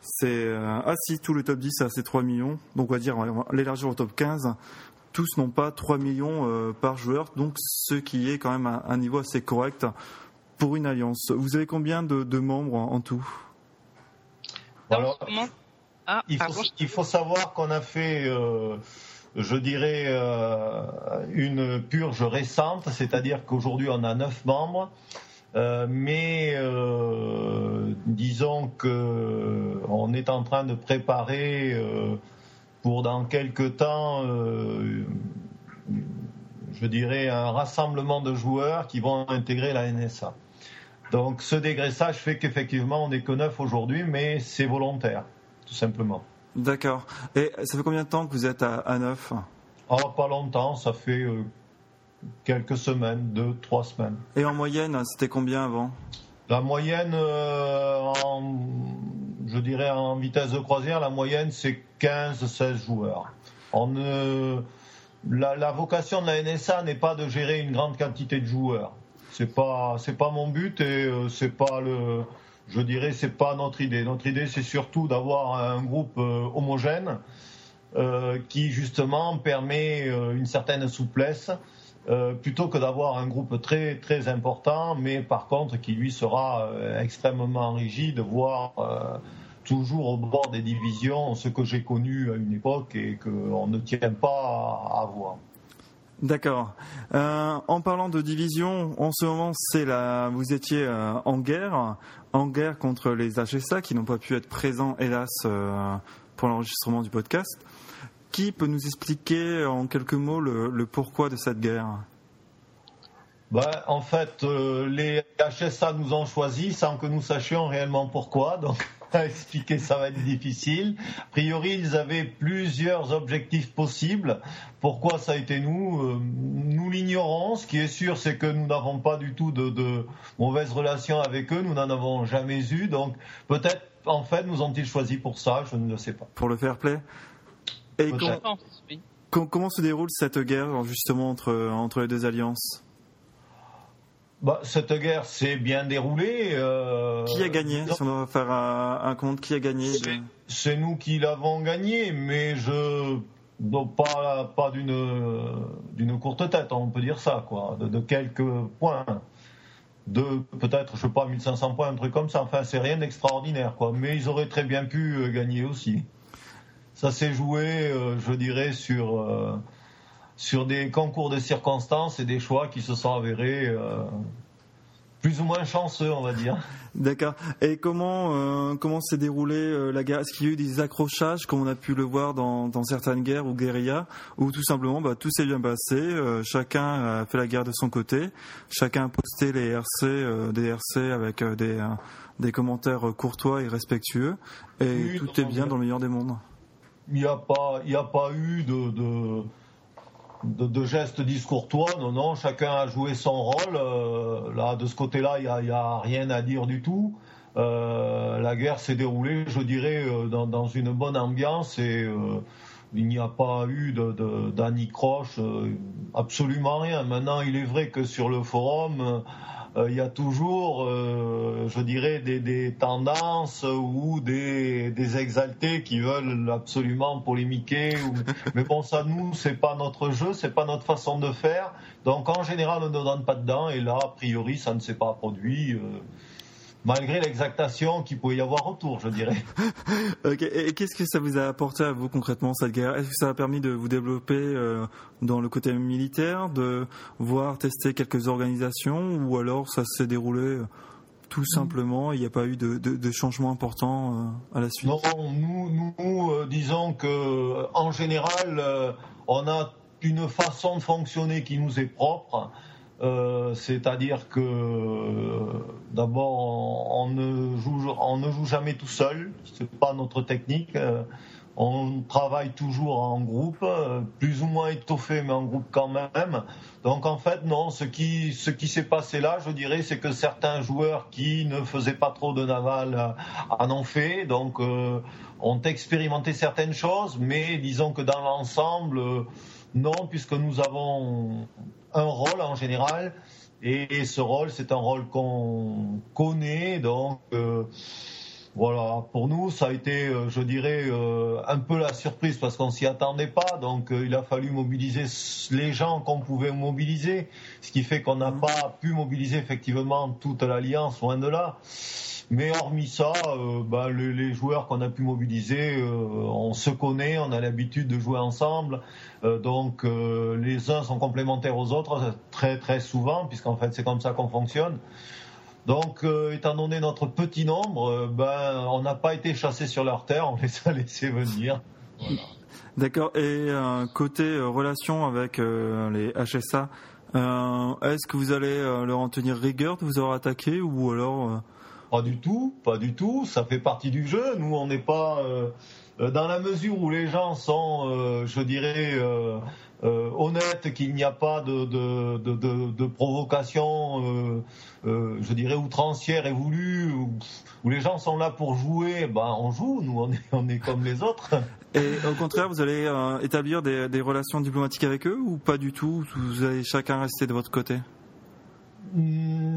ces euh, ah si tout le top 10 a ces 3 millions. Donc on va dire l'élargir au top 15 tous n'ont pas 3 millions euh, par joueur. Donc ce qui est quand même un, niveau assez correct pour une alliance. Vous avez combien de, membres en, tout? Alors, ah, il, faut, il, faut, savoir qu'on a fait je dirais, euh, une purge récente, c'est-à-dire qu'aujourd'hui on a neuf membres, euh, mais euh, disons qu'on est en train de préparer pour dans quelques temps, je dirais, un rassemblement de joueurs qui vont intégrer la NSA. Donc ce dégraissage fait qu'effectivement on n'est que neuf aujourd'hui, mais c'est volontaire, tout simplement. D'accord. Et ça fait combien de temps que vous êtes à, à Neuf? Oh, Pas longtemps, ça fait euh, quelques semaines, deux, trois semaines. Et en moyenne, c'était combien avant? La moyenne, euh, je dirais en vitesse de croisière, la moyenne c'est 15-16 joueurs. la, la, vocation de la NSA n'est pas de gérer une grande quantité de joueurs. C'est pas, c'est pas mon but et euh, c'est pas le je dirais, c'est pas notre idée. Notre idée, c'est surtout d'avoir un groupe euh, homogène euh, qui justement permet euh, une certaine souplesse. Plutôt que d'avoir un groupe très très important, mais par contre qui lui sera extrêmement rigide, voire toujours au bord des divisions, ce que j'ai connu à une époque et qu'on ne tient pas à avoir. D'accord. Euh, en parlant de division, en ce moment, c'est la, vous étiez euh, en guerre, en guerre contre les HSA qui n'ont pas pu être présents, hélas, euh, pour l'enregistrement du podcast. Qui peut nous expliquer en quelques mots le, pourquoi de cette guerre? Bah, en fait, les HSA nous ont choisis sans que nous sachions réellement pourquoi. Donc, à expliquer, ça va être difficile. A priori, ils avaient plusieurs objectifs possibles. Pourquoi ça a été nous? Euh, Nous l'ignorons. Ce qui est sûr, c'est que nous n'avons pas du tout de, de mauvaises relations avec eux. Nous n'en avons jamais eu. Donc, peut-être, en fait, nous ont-ils choisi pour ça? Je ne le sais pas. Pour le fair play? Et comment se déroule cette guerre, justement, entre, entre les deux alliances? Bah, cette guerre s'est bien déroulée. Euh, qui a gagné Si on doit faire un, compte, qui a gagné? C'est nous qui l'avons gagné, mais je donc pas pas d'une d'une courte tête, on peut dire ça, quoi, de, quelques points, de peut-être je sais pas 1500 points, un truc comme ça. Enfin, c'est rien d'extraordinaire, quoi. Mais ils auraient très bien pu euh, gagner aussi. Ça s'est joué, euh, je dirais, sur sur des concours de circonstances et des choix qui se sont avérés euh, plus ou moins chanceux, on va dire. D'accord. Et comment euh, comment s'est déroulée euh, la guerre? Est-ce qu'il y a eu des accrochages, comme on a pu le voir dans, dans certaines guerres ou guérillas, ou tout simplement bah, tout s'est bien passé, chacun a fait la guerre de son côté, chacun a posté les RC, des RC avec des, des commentaires courtois et respectueux, et tout est bien dans le meilleur des mondes. Il n'y a pas a pas eu de, de de, gestes discourtois. Non, non, chacun a joué son rôle. Euh, là, de ce côté-là, il n'y a, rien à dire du tout. Euh, la guerre s'est déroulée, je dirais, euh, dans, une bonne ambiance et il n'y a pas eu d'anicroche, absolument rien. Maintenant, il est vrai que sur le forum, il y a toujours, je dirais, des, tendances ou des, exaltés qui veulent absolument polémiquer. Mais bon, ça, nous, c'est pas notre jeu, c'est pas notre façon de faire. Donc, en général, on ne donne pas dedans. Et là, a priori, ça ne s'est pas produit malgré l'exactation qu'il pouvait y avoir autour, je dirais. Et qu'est-ce que ça vous a apporté à vous concrètement cette guerre? Est-ce que ça a permis de vous développer euh, dans le côté militaire, de voir tester quelques organisations, ou alors ça s'est déroulé euh, tout simplement, il n'y a pas eu de, de, changement important euh, à la suite? Non, nous, nous disons que en général, on a une façon de fonctionner qui nous est propre. Euh, c'est-à-dire que d'abord on, ne joue, on ne joue jamais tout seul, c'est pas notre technique. Euh, on travaille toujours en groupe, plus ou moins étoffé, mais en groupe quand même. Donc en fait, non, ce qui, ce qui s'est passé là, je dirais, c'est que certains joueurs qui ne faisaient pas trop de naval en ont fait, donc euh, ont expérimenté certaines choses, mais disons que dans l'ensemble, non, puisque nous avons un rôle en général. Et ce rôle, c'est un rôle qu'on connaît. Donc, euh, voilà, pour nous, ça a été, euh, je dirais, euh, un peu la surprise parce qu'on s'y attendait pas. Donc, il a fallu mobiliser les gens qu'on pouvait mobiliser, ce qui fait qu'on n'a mmh. pas pu mobiliser effectivement toute l'alliance, loin de là. Mais hormis ça, euh, bah, les, joueurs qu'on a pu mobiliser, euh, on se connaît, on a l'habitude de jouer ensemble. Euh, donc les uns sont complémentaires aux autres très très souvent, puisqu'en fait c'est comme ça qu'on fonctionne. Donc, étant donné notre petit nombre, ben, on n'a pas été chassés sur leur terre, on les a laissés venir. D'accord. Et côté relation avec les HSA, est-ce que vous allez leur en tenir rigueur de vous avoir attaqué ou alors pas du tout, pas du tout. Ça fait partie du jeu. Nous, on n'est pas euh, euh, dans la mesure où les gens sont, euh, je dirais, honnêtes, qu'il n'y a pas de, de, provocation, je dirais, outrancière et voulue, où, les gens sont là pour jouer. Ben, on joue. Nous, on est, on est comme les autres. Et au contraire, vous allez établir des, des relations diplomatiques avec eux ou pas du tout? Vous allez chacun rester de votre côté? Hmm,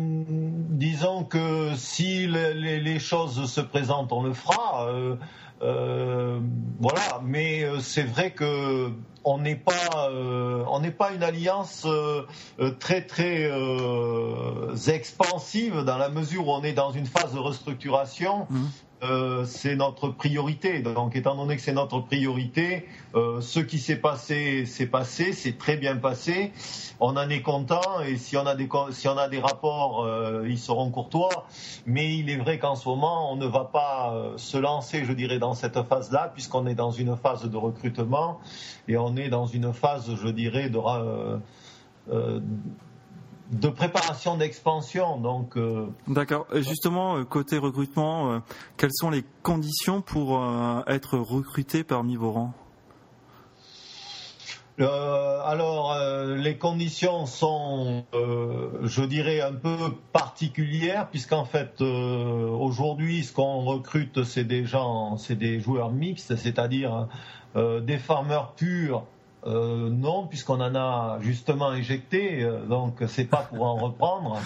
disons que si les, choses se présentent, on le fera. Euh, euh, voilà, mais euh, c'est vrai que on n'est pas, on n'est pas une alliance très très expansive dans la mesure où on est dans une phase de restructuration. Mmh. Euh, c'est notre priorité. Donc, étant donné que c'est notre priorité, euh, ce qui s'est passé, s'est passé, c'est très bien passé. On en est content et si on a des, si on a des rapports, euh, ils seront courtois. Mais il est vrai qu'en ce moment, on ne va pas se lancer, je dirais, dans cette phase-là, puisqu'on est dans une phase de recrutement et on est dans une phase, je dirais, de de préparation d'expansion. Donc, euh, D'accord. Justement, euh, côté recrutement, euh, quelles sont les conditions pour être recruté parmi vos rangs? Alors, les conditions sont, je dirais, un peu particulières, puisqu'en fait, aujourd'hui, ce qu'on recrute, c'est des gens, c'est des joueurs mixtes, c'est-à-dire des farmers purs euh, non, puisqu'on en a justement éjecté, euh, donc c'est pas pour en reprendre.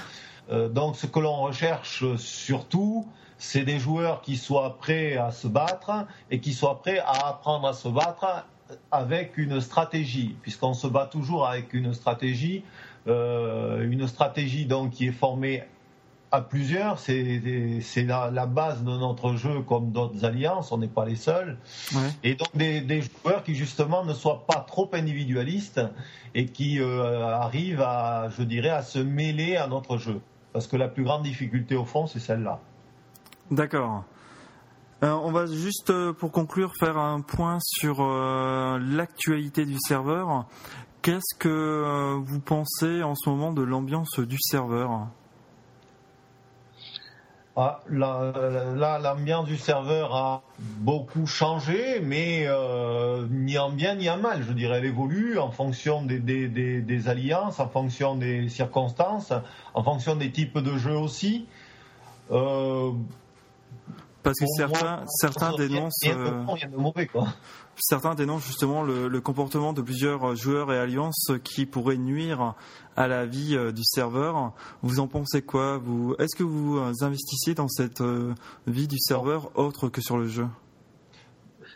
Euh, donc ce que l'on recherche surtout, c'est des joueurs qui soient prêts à se battre et qui soient prêts à apprendre à se battre avec une stratégie, puisqu'on se bat toujours avec une stratégie, une stratégie donc qui est formée à plusieurs. C'est la, base de notre jeu comme d'autres alliances. On n'est pas les seuls. Et donc des, joueurs qui justement ne soient pas trop individualistes et qui euh, arrivent à, je dirais, à se mêler à notre jeu. Parce que la plus grande difficulté au fond, c'est celle-là. D'accord. Euh, on va juste, euh, pour conclure, faire un point sur l'actualité du serveur. Qu'est-ce que vous pensez en ce moment de l'ambiance du serveur? Ah, là, l'ambiance du serveur a beaucoup changé, mais euh, ni en bien ni en mal. Je dirais, elle évolue en fonction des, alliances, en fonction des circonstances, en fonction des types de jeux aussi. Euh, Parce que certains, certains dénoncent. Certains dénoncent justement le, comportement de plusieurs joueurs et alliances qui pourraient nuire à la vie du serveur. Vous en pensez quoi est-ce que vous investissiez dans cette vie du serveur autre que sur le jeu?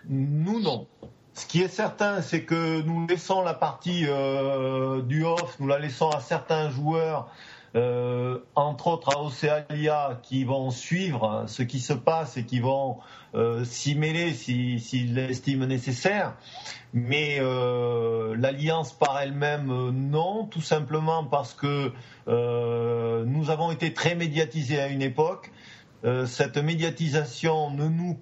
Nous non. Ce qui est certain, c'est que nous laissons la partie euh, du off, nous la laissons à certains joueurs, euh, entre autres à Océalia, qui vont suivre ce qui se passe et qui vont euh, s'y mêler s'ils l'estiment nécessaire. Mais l'alliance par elle-même, non, tout simplement parce que nous avons été très médiatisés à une époque. cette médiatisation ne nous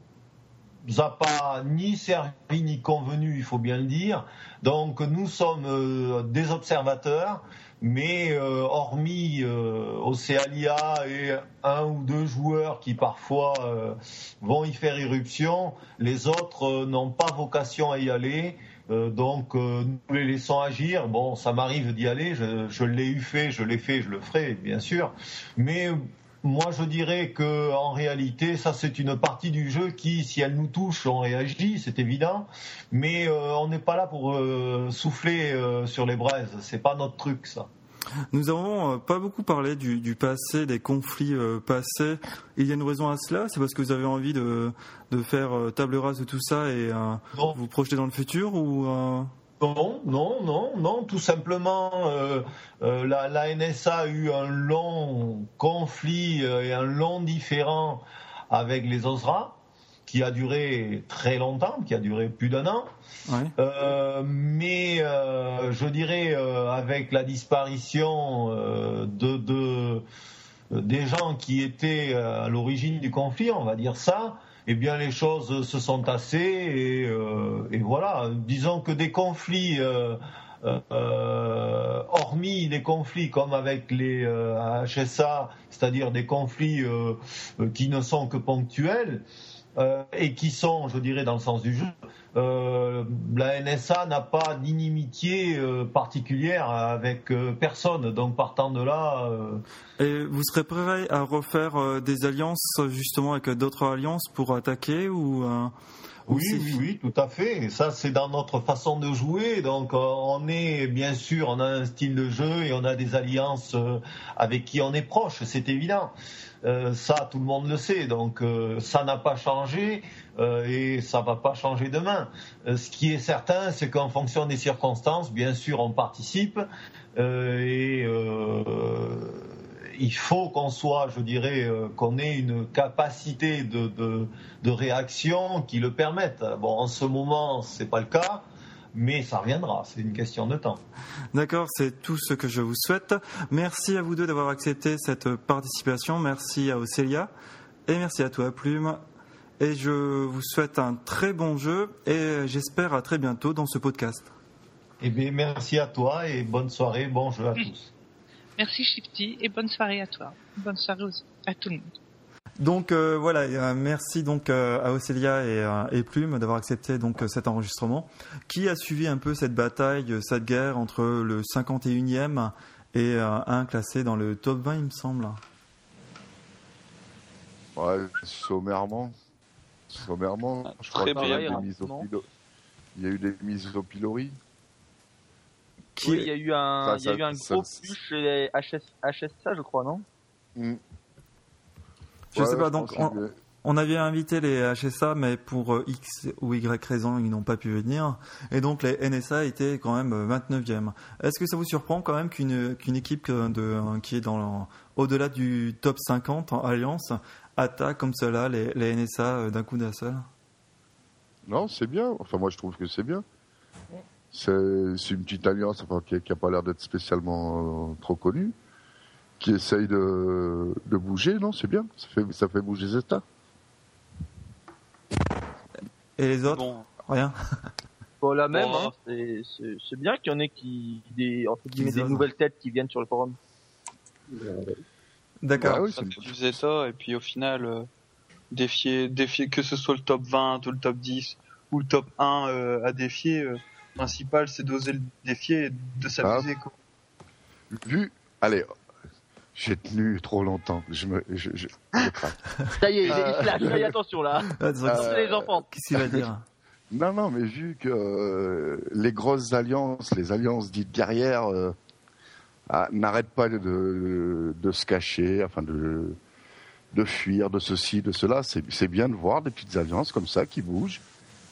a pas ni servi ni convenu, il faut bien le dire. Donc nous sommes euh, des observateurs, mais euh, hormis euh, Océalia et un ou deux joueurs qui parfois vont y faire irruption, les autres n'ont pas vocation à y aller. donc nous les laissons agir. Bon, ça m'arrive d'y aller, je, je l'ai eu fait, je l'ai fait, je le ferai, bien sûr. Mais moi, je dirais que en réalité, ça c'est une partie du jeu qui, si elle nous touche, on réagit, c'est évident. Mais euh, on n'est pas là pour euh, souffler euh, sur les braises. C'est pas notre truc, ça. Nous avons pas beaucoup parlé du, passé, des conflits passés. Il y a une raison à cela C'est parce que vous avez envie de, de faire table rase de tout ça et vous projeter dans le futur ou non, non, non, non. Tout simplement, euh, euh, la, NSA a eu un long conflit euh, et un long différend avec les OSRA, qui a duré très longtemps, qui a duré plus d'un an. mais je dirais, avec la disparition de, des gens qui étaient à l'origine du conflit, on va dire ça, eh bien les choses se sont tassées et, euh, voilà. Disons que des conflits, euh, euh, hormis des conflits comme avec les HSA, c'est-à-dire des conflits qui ne sont que ponctuels et qui sont, je dirais, dans le sens du jeu, euh, la NSA n'a pas d'inimitié euh, particulière avec euh, personne. Donc partant de là. Et vous serez prêt à refaire des alliances justement avec d'autres alliances pour attaquer ou oui, oui, oui, tout à fait. Et ça, c'est dans notre façon de jouer. Donc, on est, bien sûr, on a un style de jeu et on a des alliances avec qui on est proche, c'est évident. Euh, ça, tout le monde le sait. Donc, euh, ça n'a pas changé euh, et ça va pas changer demain. ce qui est certain, c'est qu'en fonction des circonstances, bien sûr, on participe et il faut qu'on soit, je dirais, qu'on ait une capacité de, de, réaction qui le permette. Bon, en ce moment, c'est pas le cas mais ça reviendra, c'est une question de temps. D'accord, c'est tout ce que je vous souhaite. Merci à vous deux d'avoir accepté cette participation, merci à Océlia et merci à toi Plume. Et je vous souhaite un très bon jeu et j'espère à très bientôt dans ce podcast. Eh bien, merci à toi et bonne soirée, bon jeu à tous. Merci Shifty et bonne soirée à toi. Bonne soirée à tout le monde. Donc euh, voilà, merci donc euh, à Océlia et, euh, et Plume d'avoir accepté donc cet enregistrement, qui a suivi un peu cette bataille, cette guerre entre le 51e et un classé dans le top 20, il me semble? Ouais, sommairement. Sommairement, je crois qu'il y, a eu des mises au pilori. Qui... Oui, il y a eu un, il y a eu un gros plus chez HS, HSA, je crois, non? Mm. Je sais pas, donc on, avait invité les HSA, mais pour euh, X ou Y raison, ils n'ont pas pu venir. Et donc les NSA étaient quand même 29e. Euh, Est-ce que ça vous surprend quand même qu'une équipe de, qui est dans au-delà du top 50 en Alliance attaque comme cela les, NSA euh, d'un coup d'un seul? Non, c'est bien. Enfin, moi je trouve que c'est bien. C'est une petite alliance qui n'a pas l'air d'être spécialement trop connue qui essaye de, de bouger, non C'est bien, ça fait, ça fait bouger Zeta. Et les autres Rien Bon, la même, hein, c'est bien qu'il y en ait qui, des, entre guillemets, des nouvelles têtes qui viennent sur le forum. D'accord. Bah oui, du Zeta, et puis au final, euh, défier, défier, que ce soit le top 20 ou le top 10 ou le top 1 euh, à défier, euh, principal c'est d'oser le défier et de s'amuser. Ah. Vu, allez, J'ai tenu trop longtemps. Je me, je, je, Ça y est, il, il attention là. Euh, les enfants. Qu'est-ce qu'il va dire? Non, non, mais vu que euh, les grosses alliances, les alliances dites guerrières, euh, ah, n'arrêtent pas de, de, se cacher, enfin de, de fuir, de ceci, de cela, c'est bien de voir des petites alliances comme ça qui bougent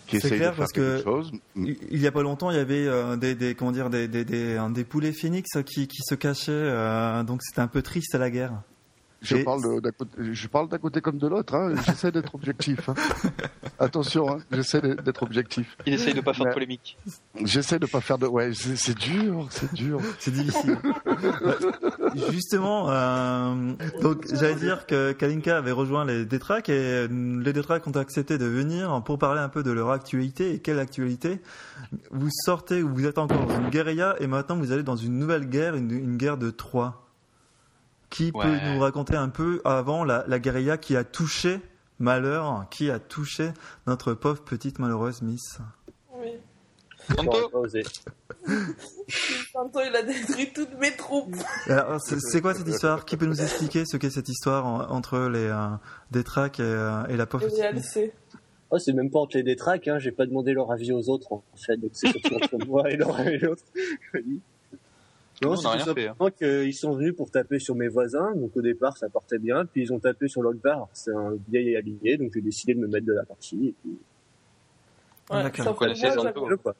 c'est clair parce que il y a pas longtemps il y avait euh, des, des, comment dire des, des, des, des poulets phoenix qui, qui se cachaient euh, donc c'était un peu triste à la guerre. Je parle d'un côté, je parle d'un côté comme de l'autre. Hein. J'essaie d'être objectif. Hein. Attention, hein. j'essaie d'être objectif. Il essaye de pas faire de polémique. J'essaie de pas faire de. Ouais, c'est dur, c'est dur. C'est difficile. Justement, euh, donc j'allais dire que Kalinka avait rejoint les Détraques et les Détraques ont accepté de venir pour parler un peu de leur actualité et quelle actualité. Vous sortez, vous êtes encore dans une guérilla et maintenant vous allez dans une nouvelle guerre, une, une guerre de Troie. Qui peut nous raconter un peu avant la, la guérilla qui a touché malheur, qui a touché notre pauvre petite malheureuse Miss Oui. Santo Santo, il a détruit toutes mes troupes. C'est quoi cette histoire? Qui peut nous expliquer ce qu'est cette histoire entre les euh, Détraques et, euh, et, la pauvre petite Oh, c'est même pas entre les détraques, hein. j'ai pas demandé leur avis aux autres en fait, donc c'est surtout entre moi et leur avis l'autre. Non, c'est simplement hein. qu'ils sont venus pour taper sur mes voisins. Donc au départ, ça partait bien. Puis ils ont tapé sur l'Ogbar. C'est un vieil allié. Donc j'ai décidé de me mettre de la partie. Et puis... Ouais, sauf, que moi,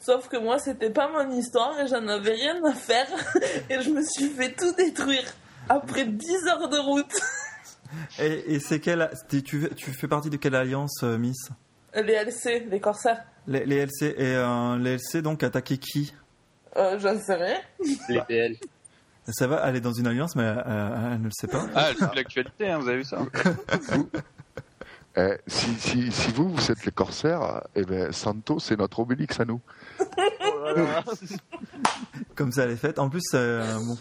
sauf que moi, c'était pas mon histoire et j'en avais rien à faire. et je me suis fait tout détruire après 10 heures de route. et, et c'est quelle. Tu, tu fais partie de quelle alliance, euh, Miss? Les LC, les corsaires. Les, les LC. Et euh, les LC, donc, attaquaient qui? Euh, J'en sais rien. Les PL. Ça va, elle est dans une alliance, mais euh, elle ne le sait pas. Ah, c'est l'actualité, hein, vous avez vu ça eh, si, si, si, vous, vous êtes les corsaires, eh ben, Santo, c'est notre Obélix à nous. Comme ça, elle est faite. En plus, euh, bon,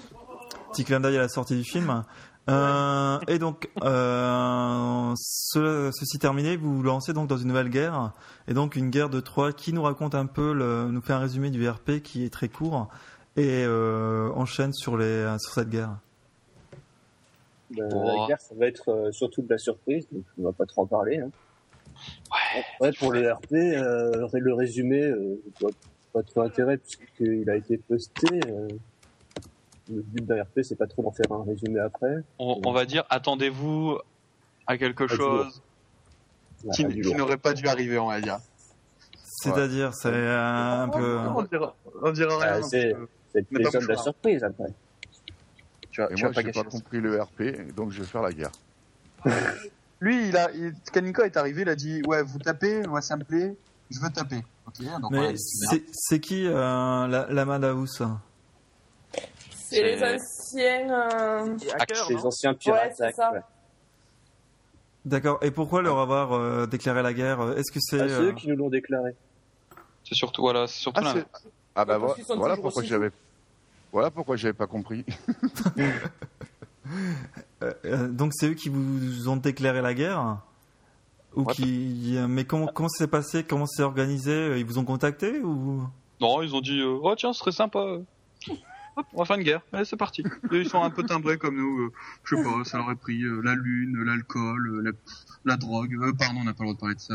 petit clin d'œil à la sortie du film. Euh, et donc, euh, ceci terminé, vous vous lancez donc dans une nouvelle guerre, et donc une guerre de Troie qui nous raconte un peu, le, nous fait un résumé du RP qui est très court et euh, enchaîne sur les sur cette guerre. Ben, la guerre, ça va être euh, surtout de la surprise, donc on va pas trop en parler. Hein. Ouais. pour le RP, euh, le résumé, euh, pas trop intérêt puisqu'il a été posté le but d'un RP, c'est pas trop d'en faire un résumé après. On, va dire, attendez-vous à quelque chose qui, n'aurait pas dû arriver, on va dire. C'est-à-dire, c'est un peu. On dira, on dira rien. c'est de la surprise après. Tu as, Et moi, j'ai pas compris le RP, donc je vais faire la guerre. Lui, il a, Kaninka est arrivé, il a dit, ouais, vous tapez, moi ça me plaît, je veux taper. Mais c'est qui euh, la, la Madaus c'est les anciens. Euh... les anciens pirates. Ouais, ça. D'accord. Et pourquoi leur avoir euh, déclaré la guerre? Est-ce que c'est. Ah, c'est eux qui nous l'ont déclaré. C'est surtout, voilà, c'est surtout ah, ah bah voilà, voilà pourquoi j'avais. Voilà pourquoi j'avais pas compris. Euh, euh, donc c'est eux qui vous ont déclaré la guerre? Ou qui mais comment comment ça s'est passé? Comment c'est organisé? Ils vous ont contacté ou? Non ils ont dit oh tiens ce serait sympa on va faire une guerre. Allez, c'est parti. ils sont un peu timbrés comme nous. Euh, je sais pas, ça leur a pris euh, la lune, l'alcool, euh, la, drogue. pardon, on n'a pas le droit de parler de ça.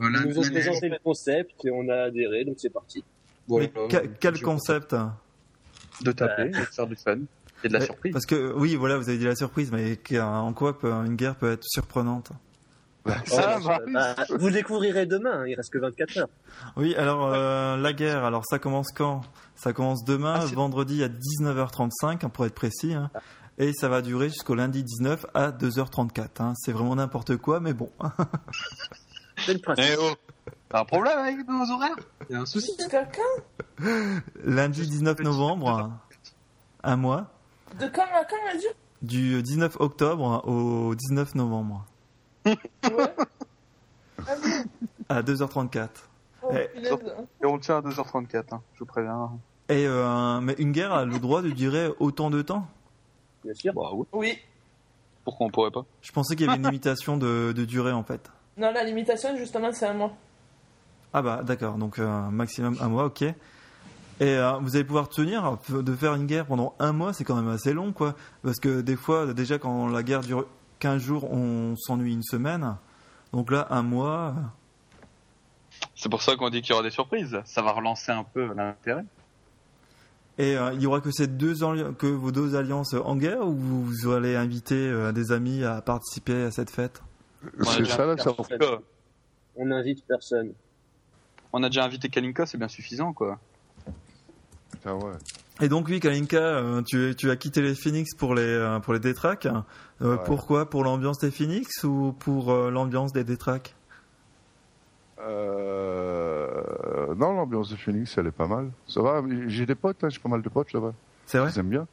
ils nous ont présenté le concept et on a adhéré, donc c'est parti. quel concept De taper, de faire du fun. Et de la surprise. Parce que oui, voilà, vous avez dit la surprise, mais en quoi une guerre peut être surprenante ça, bah, vous découvrirez demain, il reste que 24 heures. Oui, alors la guerre, alors ça commence quand? Ça commence demain, ah, vendredi à 19h35, hein, pour être précis. Hein. et ça va durer jusqu'au lundi 19 à 2h34. Hein. C'est vraiment n'importe quoi, mais bon. C'est le principe. Eh oh, T'as un problème avec nos horaires? Il y a un souci quelqu'un? Lundi 19 novembre, un mois. De quand à quand, Du 19 octobre au 19 novembre. Ouais. à 2h34. Oh, et, et, on tient à 2h34, hein, je vous préviens. Et euh, mais une guerre a le droit de durer autant de temps? Bien sûr. Bah, oui. oui. Pourquoi on pourrait pas? Je pensais qu'il y avait une limitation de, de, durée en fait. Non, la limitation justement c'est un mois. Ah bah d'accord, donc euh, maximum un mois, ok. Et euh, vous allez pouvoir tenir, de faire une guerre pendant un mois, c'est quand même assez long, quoi. Parce que des fois, déjà, quand la guerre dure 15 jours, on s'ennuie une semaine. Donc là, un mois. C'est pour ça qu'on dit qu'il y aura des surprises. Ça va relancer un peu l'intérêt. Et euh, il y aura que ces deux que vos deux alliances en guerre ou vous allez inviter euh, des amis à participer à cette fête? C'est ça là, ça On n'invite personne. On a déjà invité Kalinka, c'est bien suffisant quoi. Ah ouais. Et donc oui, Kalinka, euh, tu, tu as quitté les Phoenix pour les pour les Détraques. Pourquoi? Pour l'ambiance des Phoenix ou pour l'ambiance des Détraques? Euh... Non, l'ambiance de Phoenix, elle est pas mal. Ça va, j'ai des potes, hein, j'ai pas mal de potes là-bas. C'est vrai? J'aime bien.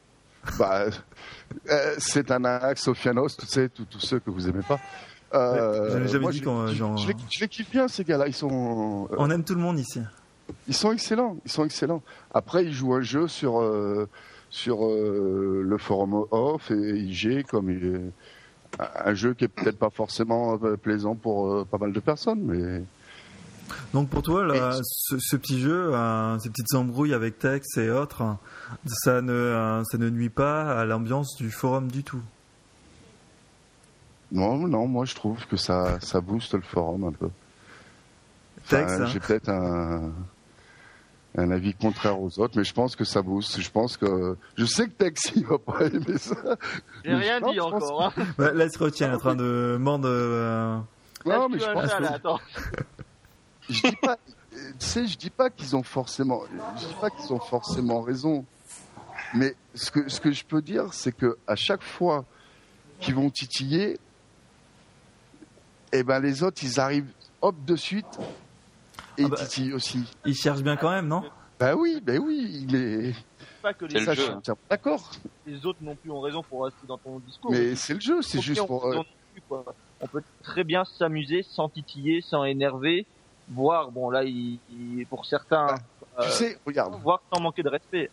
bah, euh, c'est un axe, Sofianos, tu sais, tous ceux que vous aimez pas. Euh, jamais dit je, les, je, les, kiffe bien ces gars-là. Ils sont. Euh, On aime tout le monde ici. Ils sont excellents. Ils sont excellents. Après, ils jouent un jeu sur euh, sur euh, le forum off et IG comme il un jeu qui est peut-être pas forcément plaisant pour pas mal de personnes, mais donc pour toi, là, ce, petit jeu, euh, ces petites embrouilles avec Tex et autres, ça ne, euh, ça ne nuit pas à l'ambiance du forum du tout? Non, non, moi je trouve que ça, ça booste le forum un peu. Tex, hein. J'ai peut-être un, un avis contraire aux autres, mais je pense que ça booste. Je pense que je sais que Tex il va pas aimer ça. J'ai rien dit encore. Hein. Bah, là, il se retient, en train de mordre. Euh... Non, mais je pense. Que je dis pas, tu sais, je dis pas qu'ils ont forcément, je dis pas qu'ils ont forcément raison. Mais ce que, ce que je peux dire, c'est que à chaque fois qu'ils vont titiller, eh ben les autres, ils arrivent hop de suite et ah bah, titillent aussi. Ils cherchent bien quand même, non? Ben oui, ben oui, mais pas que les jeu. D'accord. Les autres non plus ont raison pour rester dans ton discours. Mais c'est le jeu, c'est juste pour. On peut très bien s'amuser sans titiller, sans énerver, voir, bon là, il, pour certains, ah, tu sais, regarde, voir sans manquer de respect.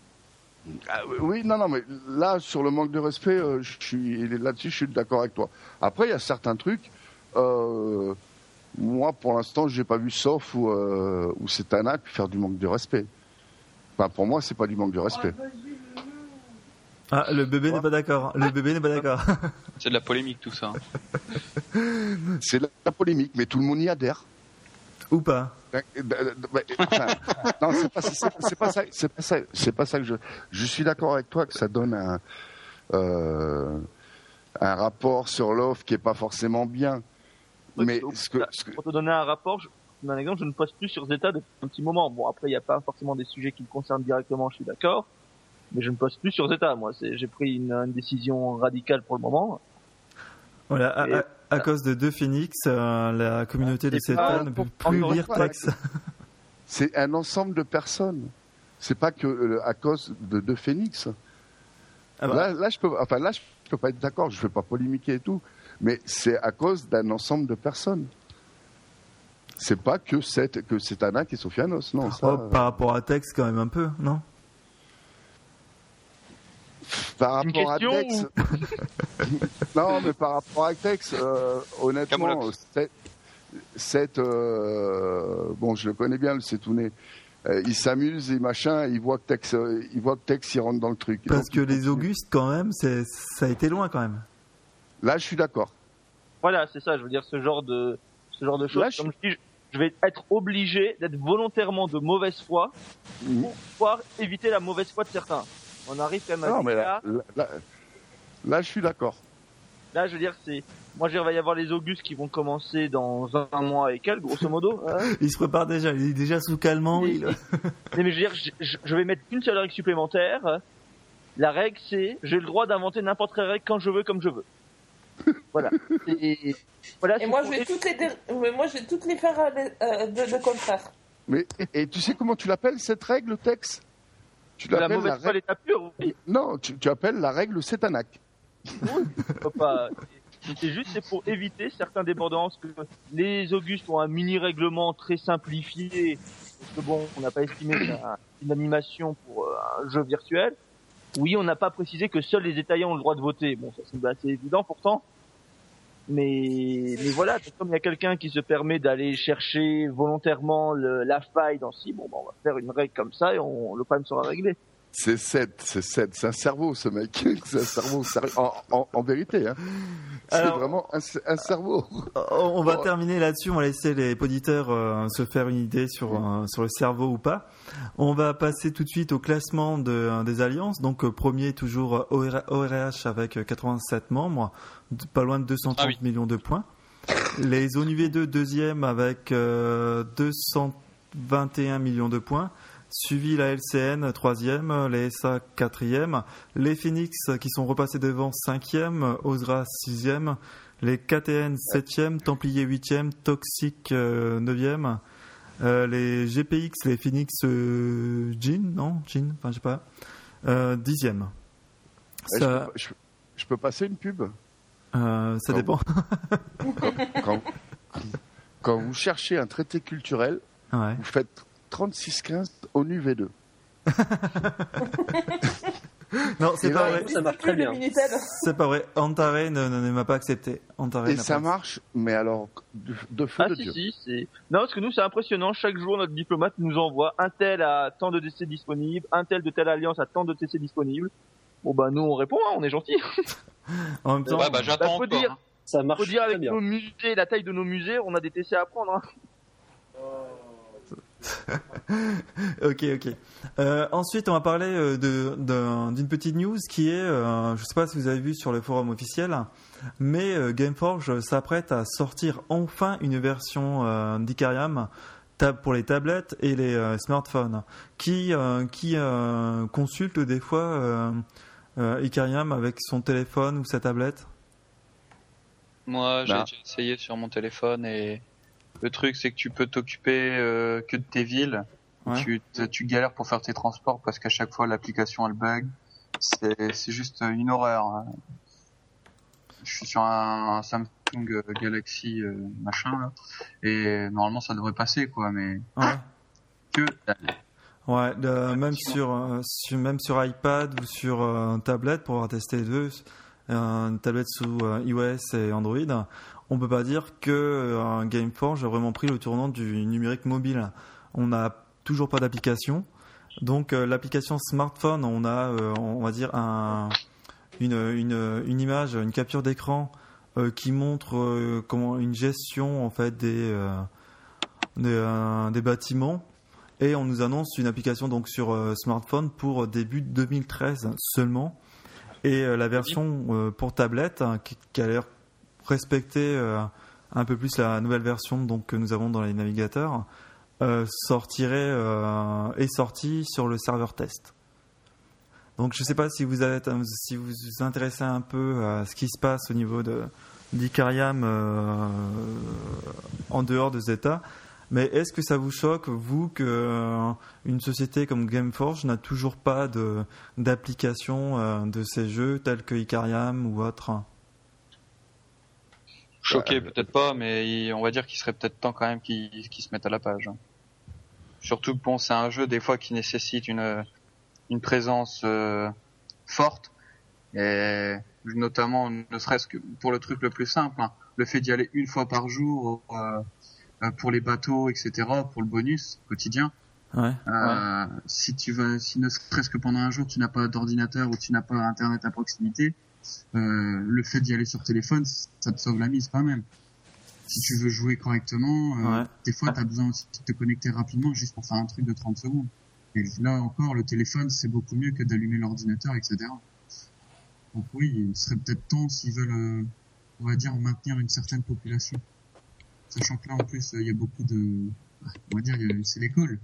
Ah, oui, non, non, mais là, sur le manque de respect, euh, je suis là-dessus, je suis d'accord avec toi. Après, il y a certains trucs. Euh, moi, pour l'instant, j'ai pas vu sauf où, euh, c'est un acte faire du manque de respect. Enfin, pour moi, c'est pas du manque de respect. Ah, le bébé n'est pas d'accord. Le bébé n'est pas d'accord. C'est de la polémique tout ça. c'est de la polémique, mais tout le monde y adhère. Ou pas Non, c'est pas, pas, ça. C'est pas ça. C'est pas ça que je. Je suis d'accord avec toi que ça donne un euh, un rapport sur l'offre qui est pas forcément bien. Mais ce que, pour te donner un rapport, je, un exemple, je ne poste plus sur Zeta depuis un petit moment. Bon, après, il n'y a pas forcément des sujets qui me concernent directement, je suis d'accord. Mais je ne poste plus sur Zeta. Moi, j'ai pris une, décision radicale pour le moment. Voilà à cause de deux phoenix, euh, la communauté de CETA ne peut plus lire Tex. C'est un ensemble de personnes. C'est pas que euh, à cause de deux phoenix. Ah bah. là, là, je peux, enfin là, je peux pas être d'accord. Je ne vais pas polémiquer et tout, mais c'est à cause d'un ensemble de personnes. C'est pas que c'est que c'est Anna qui est Sofianos, non. Oh, par rapport à Tex, quand même un peu, non? Par rapport à Tex, non, mais par rapport à Tex, euh, honnêtement, cette, euh, bon, je le connais bien, le Setouné. Euh, il s'amuse et machin, il voit que Tex, il voit que Tex, il rentre dans le truc. Parce que les Augustes, quand même, c'est, ça a été loin, quand même. Là, je suis d'accord. Voilà, c'est ça. Je veux dire, ce genre de, ce genre de choses. comme je... dis, je vais être obligé d'être volontairement de mauvaise foi mhm. pour pouvoir éviter la mauvaise foi de certains. On arrive quand même à non, mais là, là, je suis d'accord. Là, je veux dire, c'est. Moi, je il va y avoir les Augustes qui vont commencer dans un mois et quelques, grosso modo. Hein. il se prépare déjà, il est déjà sous calmant. Mais, mais je veux dire, je, vais mettre une seule règle supplémentaire. La règle, c'est j'ai le droit d'inventer n'importe quelle règle quand je veux, comme je veux. Voilà. Et, voilà, et moi, je vais toutes les, moi, je vais toutes les faire euh, de, de, contraire. Mais et tu sais comment tu l'appelles cette règle, Tex? Tu la mauvaise foi l'état pur, oui. Non, tu, tu, appelles la règle Cétanac. Oui, pas. C'est juste c'est pour éviter certains débordances que les Augustes ont un mini règlement très simplifié. Parce que bon, on n'a pas estimé une animation pour euh, un jeu virtuel. Oui, on n'a pas précisé que seuls les étayants ont le droit de voter. Bon, ça semble assez évident pourtant. Mais, mais voilà, comme il y a quelqu'un qui se permet d'aller chercher volontairement la faille dans si, bon, bah, on va faire une règle comme ça et on, le problème sera réglé. C'est 7, c'est 7, c'est un cerveau ce mec, c'est un cerveau en, en, vérité. Hein. C'est vraiment un, un, cerveau. On va terminer là-dessus, on va laisser les auditeurs euh, se faire une idée sur, euh, sur le cerveau ou pas. On va passer tout de suite au classement de, euh, des alliances. Donc premier toujours ORH avec 87 membres, pas loin de 230 ah millions de points. Les ONUV2 deuxième avec 221 millions de points suivi la LCN troisième, les SA quatrième, les Phoenix qui sont repassés devant cinquième, Osra sixième, les KTN septième, Templier huitième, Toxic euh, neuvième, euh, les GPX, les Phoenix euh, Jean, non? Jean, enfin je sais pas, euh, dixième. Ça... Je, peux, passer une pub? Ça dépend. quand, vous cherchez un traité culturel, vous faites 36-15 ONU V2. non, c'est pas vrai. Ça marche très bien. C'est pas vrai. Antare ne, m'a pas accepté. Et ça marche, mais alors de, feu ah, de si, Dieu. Si, non, parce que nous c'est impressionnant. Chaque jour, notre diplomate nous envoie un tel à tant de décès disponibles, un tel de telle alliance à tant de décès disponibles. Bon bah nous on répond, hein, on est gentil. en même temps, bah, j'attends bah, dire, ça marche faut dire avec nos musées, la taille de nos musées, on a des TC à prendre. Hein. ok, ok. Euh, ensuite, on va parler euh, d'une petite news qui est, euh, je ne sais pas si vous avez vu sur le forum officiel, mais Gameforge s'apprête à sortir enfin une version d'Icariam pour les tablettes et les smartphones, qui, qui consulte des fois Icariam avec son téléphone ou sa tablette? Moi, j'ai bah. essayé sur mon téléphone et le truc, c'est que tu peux t'occuper euh, que de tes villes. Tu, tu galères pour faire tes transports parce qu'à chaque fois l'application elle bug. C'est juste une horreur. Hein. Je suis sur un, Samsung Galaxy euh, machin là, et normalement ça devrait passer quoi, mais ouais. que Ouais, même sur, euh, sur, même sur iPad ou sur euh, tablette pour avoir testé les deux, une tablette sous iOS et Android, on peut pas dire que euh, Gameforge a vraiment pris le tournant du numérique mobile. On n'a toujours pas d'application. Donc euh, l'application smartphone, on a, euh, on va dire une, image, une capture d'écran qui montre comment une gestion en fait des bâtiments et on nous annonce une application donc sur smartphone pour début 2013 seulement et la version pour tablette hein, qui, a l'air respecter euh, un peu plus la nouvelle version que nous avons dans les navigateurs, euh, sortirait, euh, est sorti sur le serveur test. Donc je ne sais pas si vous, êtes, si vous intéressez un peu à ce qui se passe au niveau de d'Icariam en dehors de Zeta, mais est-ce que ça vous choque, vous, qu'une une société comme Gameforge n'a toujours pas d'application de, ces jeux tels que Icariam ou autres? Choqué, peut-être pas, mais on va dire qu'il serait peut-être temps quand même qu'ils se mettent à la page. Hein. Surtout que bon, c'est un jeu des fois qui nécessite une, une présence euh, forte, et notamment ne serait-ce que pour le truc le plus simple, hein, le fait d'y aller une fois par jour euh, pour les bateaux, etc., pour le bonus quotidien. Ouais, euh, Si tu veux, si ne serait-ce que pendant un jour tu n'as pas d'ordinateur ou tu n'as pas internet à proximité, euh, le fait d'y aller sur téléphone, ça te sauve la mise quand même. Si tu veux jouer correctement, euh, des fois, tu as besoin aussi de te connecter rapidement juste pour faire un truc de 30 secondes. Et là encore, le téléphone, c'est beaucoup mieux que d'allumer l'ordinateur, etc. Donc oui, il serait peut-être temps s'ils veulent, euh, on va dire, maintenir une certaine population. Sachant que là, en plus, il y a beaucoup de... On va dire, c'est l'école.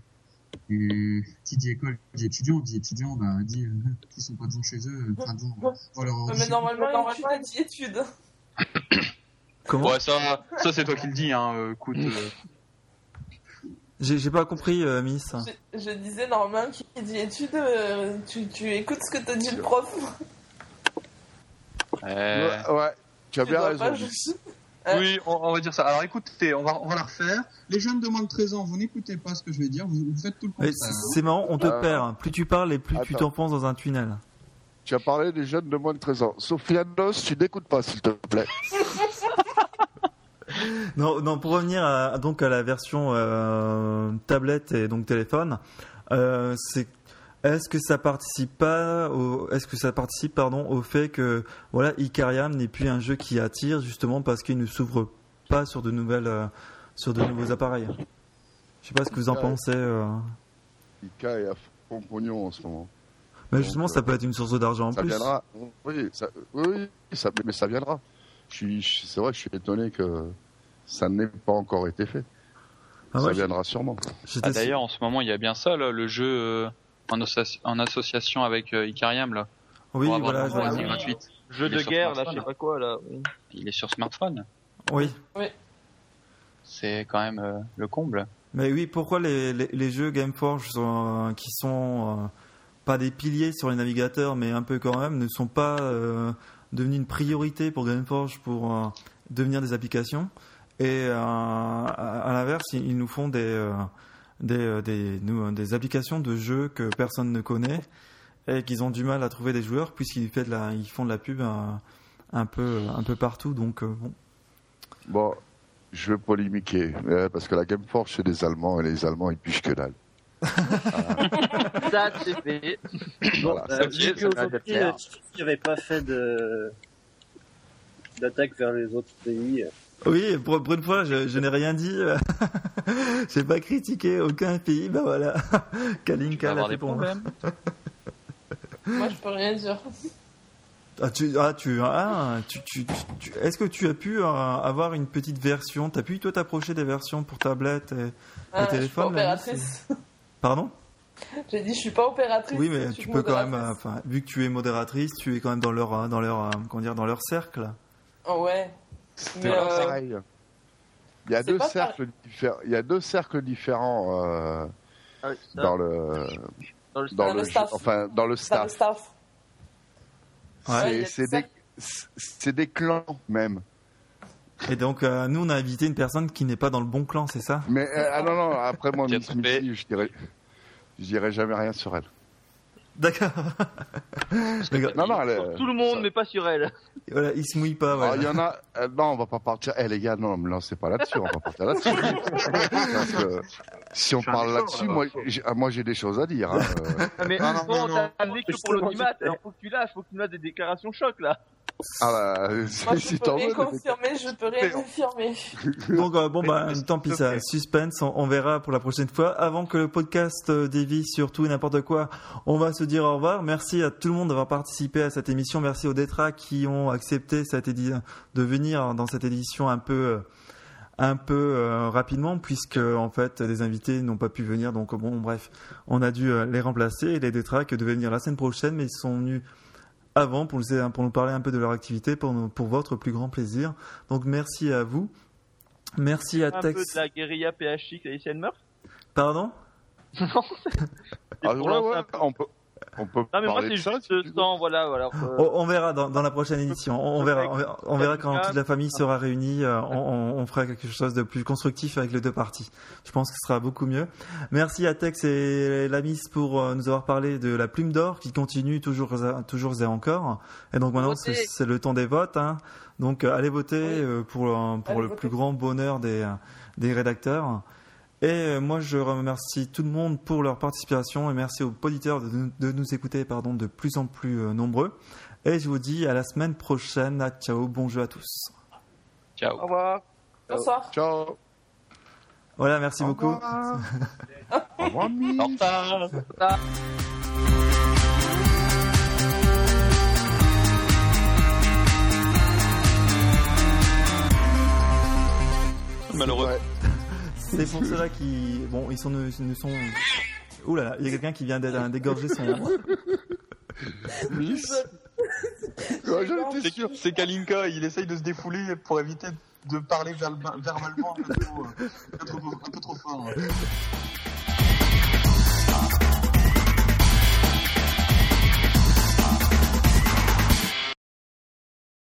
Et qui dit école dit étudiant, dit étudiant, bah dit euh, qui sont pas devant chez eux, pas devant. Voilà, mais normalement, étude dit études. Comment Ouais, ça, ça c'est toi qui le dis, hein. Euh, écoute. Euh... J'ai pas compris, euh, Miss. Je, je, disais normalement qui dit études, euh, tu, tu écoutes ce que te dit le prof. Ouais, ouais, tu as bien raison. Euh, oui, on, va dire ça. Alors écoutez, on va, on va la refaire. Les jeunes de moins de 13 ans, vous n'écoutez pas ce que je vais dire, vous, faites tout le contraire. C'est marrant, on te euh, perd. Plus tu parles et plus tu t'enfonces dans un tunnel. Tu as parlé des jeunes de moins de 13 ans. Sofianos, tu n'écoutes pas, s'il te plaît. non, non, pour revenir à, donc à la version euh, tablette et donc téléphone, euh, c'est est-ce que ça participe pas au, est-ce que ça participe pardon au fait que voilà Icariam n'est plus un jeu qui attire justement parce qu'il ne s'ouvre pas sur de nouvelles euh, sur de nouveaux appareils? Je sais pas ce que vous en pensez. Euh... Ika est à fond pognon en ce moment. Mais justement, ça peut être une source d'argent en ça plus. Viendra. Oui, ça, oui ça, mais ça viendra. C'est vrai, je suis étonné que ça n'ait pas encore été fait. Ah ça viendra sûrement. Ah, D'ailleurs, en ce moment, il y a bien ça, là, le jeu euh, en, en, association avec euh, Icariam, là. Oui, voilà. gratuite. Jeu de guerre, là, je sais pas quoi, là. Il est sur smartphone. Oui. Oui. C'est quand même euh, le comble. Mais oui, pourquoi les, les, les jeux Gameforge sont, qui sont pas des piliers sur les navigateurs, mais un peu quand même, ne sont pas euh, devenus une priorité pour Gameforge pour euh, devenir des applications? Et euh, à, l'inverse, ils, nous font des, des, des, des, applications de jeux que personne ne connaît et qu'ils ont du mal à trouver des joueurs puisqu'ils de la, ils font de la pub un, peu, un peu partout. Donc, bon. Bon, je veux polémiquer, parce que la Gameforge, c'est des Allemands et les Allemands, ils pichent que dalle. ça, c'est fait. Voilà, euh, vu qu'aujourd'hui, n'avait pas fait de d'attaque vers les autres pays. Oui, pour, une fois, je, n'ai rien dit. J'ai pas critiqué aucun pays. Ben voilà, Kalinka l'a fait pour moi. moi, je peux rien dire. Ah, tu, ah, tu, ah, tu, tu, tu Est-ce que tu as pu euh, avoir une petite version? T'as pu toi t'approcher des versions pour tablette et, ah, téléphone Pardon? J'ai dit, je suis pas opératrice. Oui, mais tu peux quand même, euh, enfin, vu que tu es modératrice, tu es quand même dans leur, euh, dans leur, euh, comment dire, dans leur cercle. Oh ouais. Mais pareil. Il y a deux cercles différents. Il y a deux cercles différents ah dans le dans le, dans le, staff. Enfin, dans le staff. Dans le staff. Ouais. C'est des, c'est des clans même. Et donc, euh, nous, on a invité une personne qui n'est pas dans le bon clan, c'est ça? Mais euh, ah non, non, après moi, Miss Missy, je dirais, je dirais jamais rien sur elle. D'accord. non, non, elle, tout le monde, mais pas sur elle. Voilà, il se mouille pas. Ah, il y en a. Euh, non, on va pas partir. Eh les gars, non, me lancez pas là-dessus. On va partir là-dessus. Parce que si on parle là-dessus, moi, j'ai, ah, moi, j'ai des choses à dire. Hein. mais non, non, non, t'as amené que pour l'audimat. Alors faut que tu lâches, faut que tu fasses des déclarations choc là. Ah bah, Moi, je peux rien confirmer, je peux rien confirmer. Donc, euh, bon, bah, tant pis, ça, suspense, on, verra pour la prochaine fois. Avant que le podcast euh, dévie sur tout et n'importe quoi, on va se dire au revoir. Merci à tout le monde d'avoir participé à cette émission. Merci aux Detra qui ont accepté cette de venir dans cette édition un peu, euh, un peu rapidement, puisque, en fait, des invités n'ont pas pu venir. Donc, bon, bref, on a dû les remplacer. Et les Detra qui devaient venir la semaine prochaine, mais ils sont venus avant pour nous, pour nous parler un peu de leur activité, pour, pour votre plus grand plaisir. Donc merci à vous. Merci à Tex. Un peu de la guérilla PHX et Murph Pardon? Non. ah, ouais, ouais, on peut, on peut non, mais moi, c'est juste le temps, voilà, voilà. Euh, on, verra dans, dans, la prochaine édition. On, verra, on verra, quand toute la famille sera réunie. Euh, on, fera quelque chose de plus constructif avec les deux parties. Je pense que ce sera beaucoup mieux. Merci à Tex et Lamis pour euh, nous avoir parlé de la plume d'or qui continue toujours, toujours et encore. Et donc maintenant, c'est le temps des votes. Hein. Donc allez voter pour, pour le plus grand bonheur des, des rédacteurs. Et euh, moi, je remercie tout le monde pour leur participation et merci aux auditeurs de, nous écouter pardon, de plus en plus euh, nombreux. Et je vous dis à la semaine prochaine. Ciao, bon jeu à tous. Ciao. Au revoir. Bonsoir. Ciao. Voilà, merci beaucoup. Au revoir, Au revoir. Malheureux. C'est pour cela qui, bon, ils sont, ne, sont. Ouh là là, il y a quelqu'un qui vient d'égorger son. C'est Kalinka, il essaye de se défouler pour éviter de parler verbalement un peu trop, un peu trop fort.